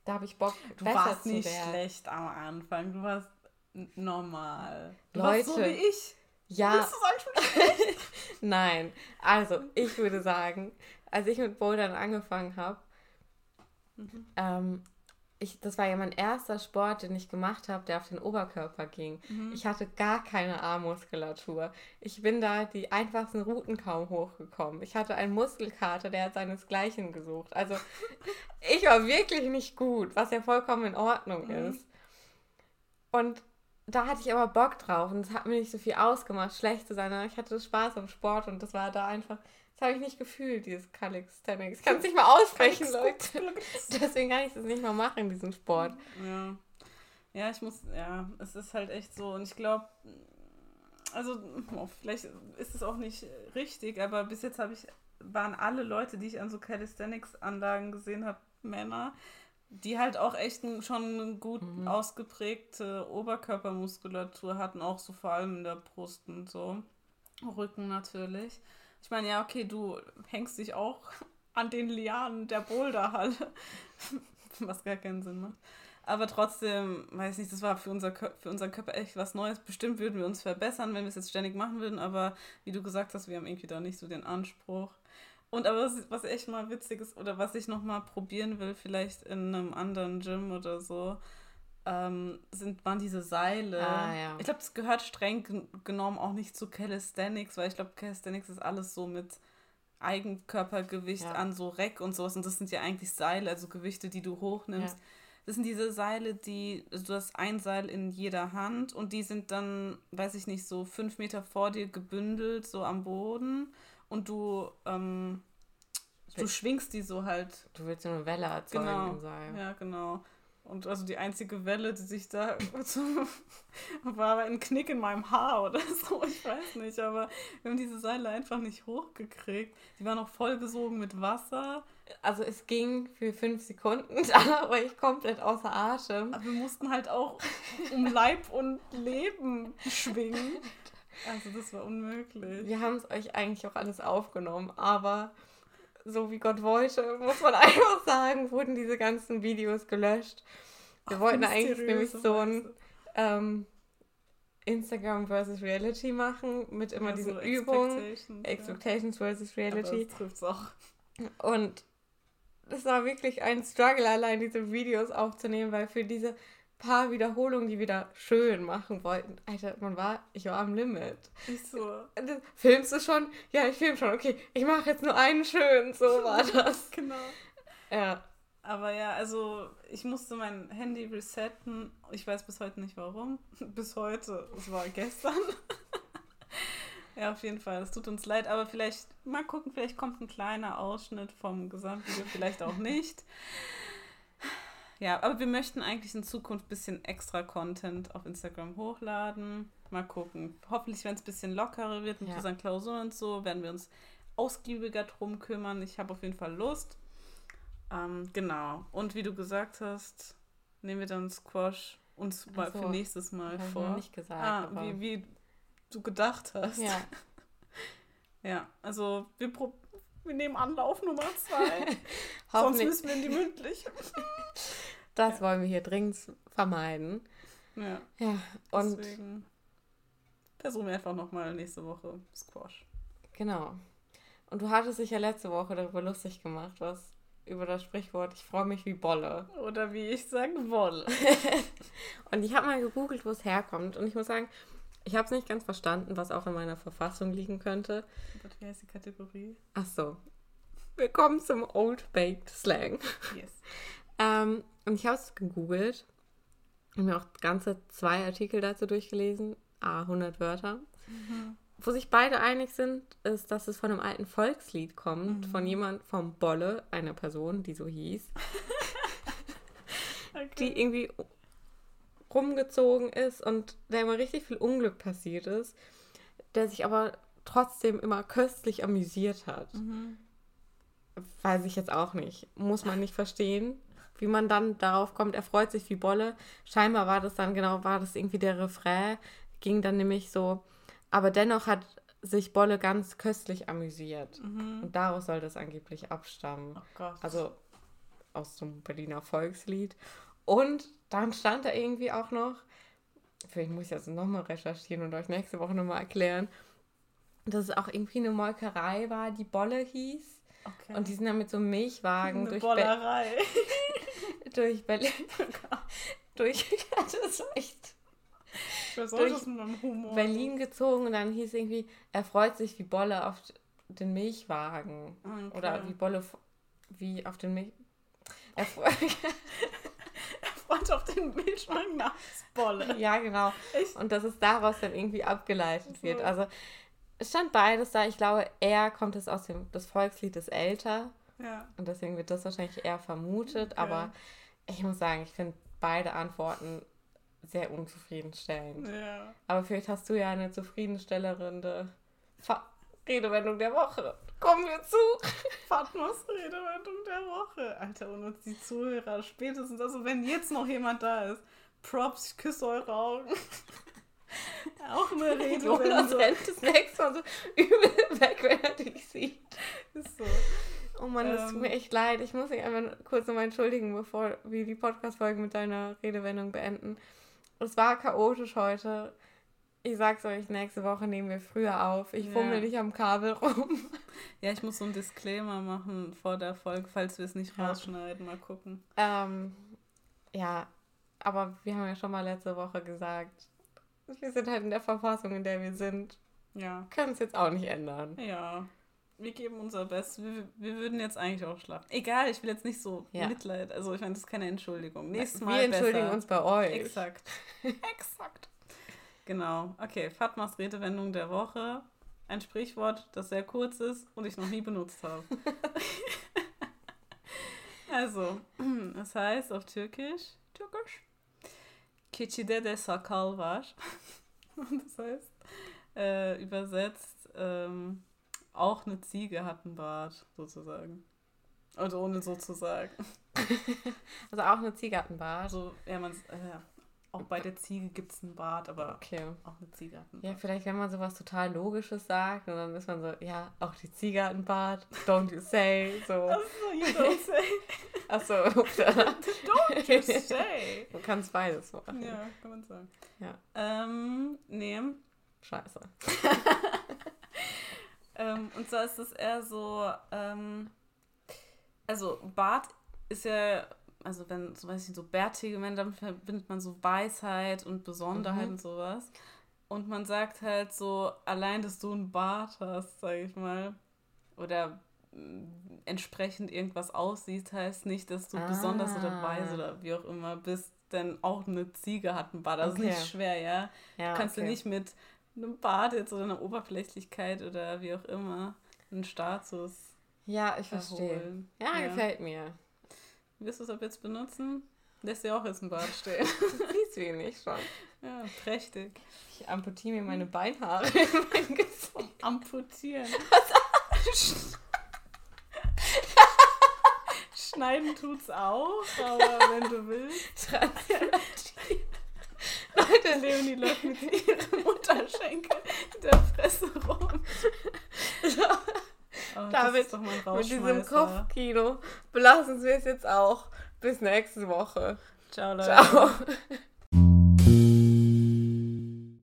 da habe ich Bock, Du besser warst zu nicht werden. schlecht am Anfang, du warst normal. Du warst so Leute. wie ich. Ja, Willst du bin schlecht? Nein, also ich würde sagen, als ich mit Bouldern angefangen habe, Mhm. ähm, ich, das war ja mein erster Sport, den ich gemacht habe, der auf den Oberkörper ging. Mhm. Ich hatte gar keine Armmuskulatur. Ich bin da die einfachsten Routen kaum hochgekommen. Ich hatte einen Muskelkater, der hat seinesgleichen gesucht. Also ich war wirklich nicht gut, was ja vollkommen in Ordnung Mhm. ist. Und da hatte ich aber Bock drauf und es hat mir nicht so viel ausgemacht, schlecht zu sein. Ich hatte Spaß am Sport und das war da einfach, das habe ich nicht gefühlt, dieses Calisthenics. Ich kann es nicht mal aussprechen, Leute. Deswegen kann ich das nicht mal machen, diesen Sport. Ja. Ja, ich muss, ja, es ist halt echt so. Und ich glaube, also oh, vielleicht ist es auch nicht richtig, aber bis jetzt habe ich, waren alle Leute, die ich an so Calisthenics-Anlagen gesehen habe, Männer, die halt auch echt schon eine gut mhm. ausgeprägte Oberkörpermuskulatur hatten, auch so vor allem in der Brust und so. Rücken natürlich. Ich meine, ja, okay, du hängst dich auch an den Lianen der Boulderhalle, was gar keinen Sinn macht. Aber trotzdem, weiß nicht, das war für, unser, für unseren Körper echt was Neues. Bestimmt würden wir uns verbessern, wenn wir es jetzt ständig machen würden, aber wie du gesagt hast, wir haben irgendwie da nicht so den Anspruch. Und aber was, was echt mal witzig ist, oder was ich nochmal probieren will, vielleicht in einem anderen Gym oder so, ähm, sind, waren diese Seile. Ah, ja. Ich glaube, das gehört streng genommen auch nicht zu Calisthenics, weil ich glaube, Calisthenics ist alles so mit Eigenkörpergewicht ja. an so Reck und sowas. Und das sind ja eigentlich Seile, also Gewichte, die du hochnimmst. Ja. Das sind diese Seile, die, also du hast ein Seil in jeder Hand und die sind dann, weiß ich nicht, so fünf Meter vor dir gebündelt, so am Boden. Und du, ähm, du schwingst die so halt. Du willst so eine Welle erzeugen genau. im Seil. Ja, genau. Und also die einzige Welle, die sich da war ein Knick in meinem Haar oder so, ich weiß nicht, aber wir haben diese Seile einfach nicht hochgekriegt. Die waren auch vollgesogen mit Wasser. Also es ging für fünf Sekunden, da war ich komplett außer Atem. Aber wir mussten halt auch um Leib und Leben schwingen. Also das war unmöglich. Wir haben es euch eigentlich auch alles aufgenommen, aber so wie Gott wollte, muss man einfach sagen, wurden diese ganzen Videos gelöscht. Wir Ach, wollten eigentlich nämlich so ein ähm, Instagram versus Reality machen, mit immer ja, diesen so Übungen. Expectations, Expectations ja. versus Reality. Aber das trifft's auch. Und es war wirklich ein Struggle, allein diese Videos aufzunehmen, weil für diese paar Wiederholungen, die wir da schön machen wollten. Alter, man war, ich war am Limit. Ich so. Filmst du schon? Ja, ich film schon. Okay, ich mache jetzt nur einen schön. So war das. genau. Ja. Aber ja, also ich musste mein Handy resetten. Ich weiß bis heute nicht warum. bis heute. Es war gestern. ja, auf jeden Fall. Es tut uns leid, aber vielleicht mal gucken, vielleicht kommt ein kleiner Ausschnitt vom Gesamtvideo, vielleicht auch nicht. Ja, aber wir möchten eigentlich in Zukunft ein bisschen extra Content auf Instagram hochladen. Mal gucken. Hoffentlich, wenn es ein bisschen lockerer wird mit ja. unseren Klausuren und so, werden wir uns ausgiebiger drum kümmern. Ich habe auf jeden Fall Lust. Ähm, genau. Und wie du gesagt hast, nehmen wir dann Squash uns mal so, für nächstes Mal vor. Ich nicht gesagt. Ah, wie, wie du gedacht hast. Ja. ja, also wir, wir nehmen Anlauf Nummer zwei. Sonst müssen wir in die mündlich. Das wollen wir hier dringend vermeiden. Ja. Ja, und. Deswegen versuchen wir einfach nochmal nächste Woche Squash. Genau. Und du hattest dich ja letzte Woche darüber lustig gemacht, was über das Sprichwort Ich freue mich wie Bolle. Oder wie ich sage, Wolle. und ich habe mal gegoogelt, wo es herkommt. Und ich muss sagen, ich habe es nicht ganz verstanden, was auch in meiner Verfassung liegen könnte. Wie heißt die Kategorie? Ach so. Willkommen zum Old Baked Slang. Yes. ähm, und ich habe es gegoogelt und mir auch ganze zwei Artikel dazu durchgelesen, a 100 Wörter. Mhm. Wo sich beide einig sind, ist, dass es von einem alten Volkslied kommt, mhm. von jemand vom Bolle, einer Person, die so hieß, okay. die irgendwie rumgezogen ist und der immer richtig viel Unglück passiert ist, der sich aber trotzdem immer köstlich amüsiert hat. Mhm. Weiß ich jetzt auch nicht. Muss man nicht verstehen wie man dann darauf kommt, er freut sich wie Bolle. Scheinbar war das dann genau, war das irgendwie der Refrain, ging dann nämlich so, aber dennoch hat sich Bolle ganz köstlich amüsiert. Mhm. Und daraus soll das angeblich abstammen. Oh also aus dem Berliner Volkslied. Und dann stand da irgendwie auch noch, vielleicht muss ich das nochmal recherchieren und euch nächste Woche nochmal erklären, dass es auch irgendwie eine Molkerei war, die Bolle hieß. Okay. Und die sind dann mit so einem Milchwagen eine durch Bollerei. Be durch Berlin. durch. Das ist echt. Was soll das mit meinem Humor? Berlin gezogen und dann hieß irgendwie, er freut sich wie Bolle auf den Milchwagen. Okay. Oder wie Bolle wie auf den Milch. Er freut, er freut auf den Milchwagen nach Bolle. Ja, genau. Echt? Und dass es daraus dann irgendwie abgeleitet so. wird. Also es stand beides da. Ich glaube, er kommt es aus dem das Volkslied ist älter. Ja. Und deswegen wird das wahrscheinlich eher vermutet. Okay. Aber ich muss sagen, ich finde beide Antworten sehr unzufriedenstellend. Ja. Aber vielleicht hast du ja eine zufriedenstellende Fa Redewendung der Woche. Kommen wir zu. Fatmas Redewendung der Woche. Alter, und uns die Zuhörer spätestens, also wenn jetzt noch jemand da ist, Props, ich küsse eure Augen. Auch eine Jonas Redewendung. rennt das nächste Mal so übel weg, wenn er dich sieht. Ist so. Oh Mann, das tut Ähm. mir echt leid. Ich muss mich einfach kurz nochmal entschuldigen, bevor wir die Podcast-Folge mit deiner Redewendung beenden. Es war chaotisch heute. Ich sag's euch, nächste Woche nehmen wir früher auf. Ich Ja. fummel nicht am Kabel rum. Ja, ich muss so einen Disclaimer machen vor der Folge, falls wir es nicht Ja. rausschneiden. Mal gucken. Ähm, ja, aber wir haben ja schon mal letzte Woche gesagt, wir sind halt in der Verfassung, in der wir sind. Ja. Können es jetzt auch nicht ändern. Ja. Wir geben unser Bestes. Wir, wir würden jetzt eigentlich auch schlafen. Egal, ich will jetzt nicht so Ja. Mitleid. Also ich meine, das ist keine Entschuldigung. Nächstes wir Mal entschuldigen besser. uns bei euch. Exakt. Exakt. Genau. Okay, Fatmas Redewendung der Woche. Ein Sprichwort, das sehr kurz ist und ich noch nie benutzt habe. also, es heißt auf Türkisch, Türkisch, Keçide de sakal var. Und das heißt, äh, übersetzt, ähm, auch eine Ziege hat einen Bart, sozusagen. Also ohne sozusagen. Also auch eine Ziege hat einen Bart. Also, ja, man, äh, auch bei der Ziege gibt es einen Bart, aber Okay. auch eine Ziege hat einen Ja, Bart. vielleicht, wenn man sowas total Logisches sagt, und dann ist man so, ja, auch die Ziege hat einen Bart, don't you say, so. Achso, you don't say. Achso, Don't you say. du kannst beides machen. Ja, kann man sagen. Ja. Ähm, nee. Scheiße. Ähm, und zwar ist es eher so, ähm, also Bart ist ja, also wenn, so weiß ich so bärtige Männer, damit verbindet man so Weisheit und Besonderheit Mhm. und sowas. Und man sagt halt so, allein, dass du einen Bart hast, sag ich mal, oder mm, entsprechend irgendwas aussiehst, heißt nicht, dass du besonders oder Ah. weise oder wie auch immer bist, denn auch eine Ziege hat einen Bart. Das Okay. ist nicht schwer, ja. Ja, Kannst okay. du nicht mit einem Bart jetzt oder einer Oberflächlichkeit oder wie auch immer einen Status Ja, ich verstehe. erholen. Ja, gefällt mir. Wirst du es ab jetzt benutzen? Lässt dir auch jetzt ein Bart stehen. Siehst du ihn nicht schon? ja, prächtig. Ich amputiere mir meine Beinhaare in mein Gesicht. Amputieren. Schneiden tut's auch, aber wenn du willst. Leute, Leonie läuft mit ihrem Mutterschenkel in der Fresse rum. Oh, ein Mit diesem. Kopfkino belassen wir es jetzt auch. Bis nächste Woche. Ciao, Leute. Ciao.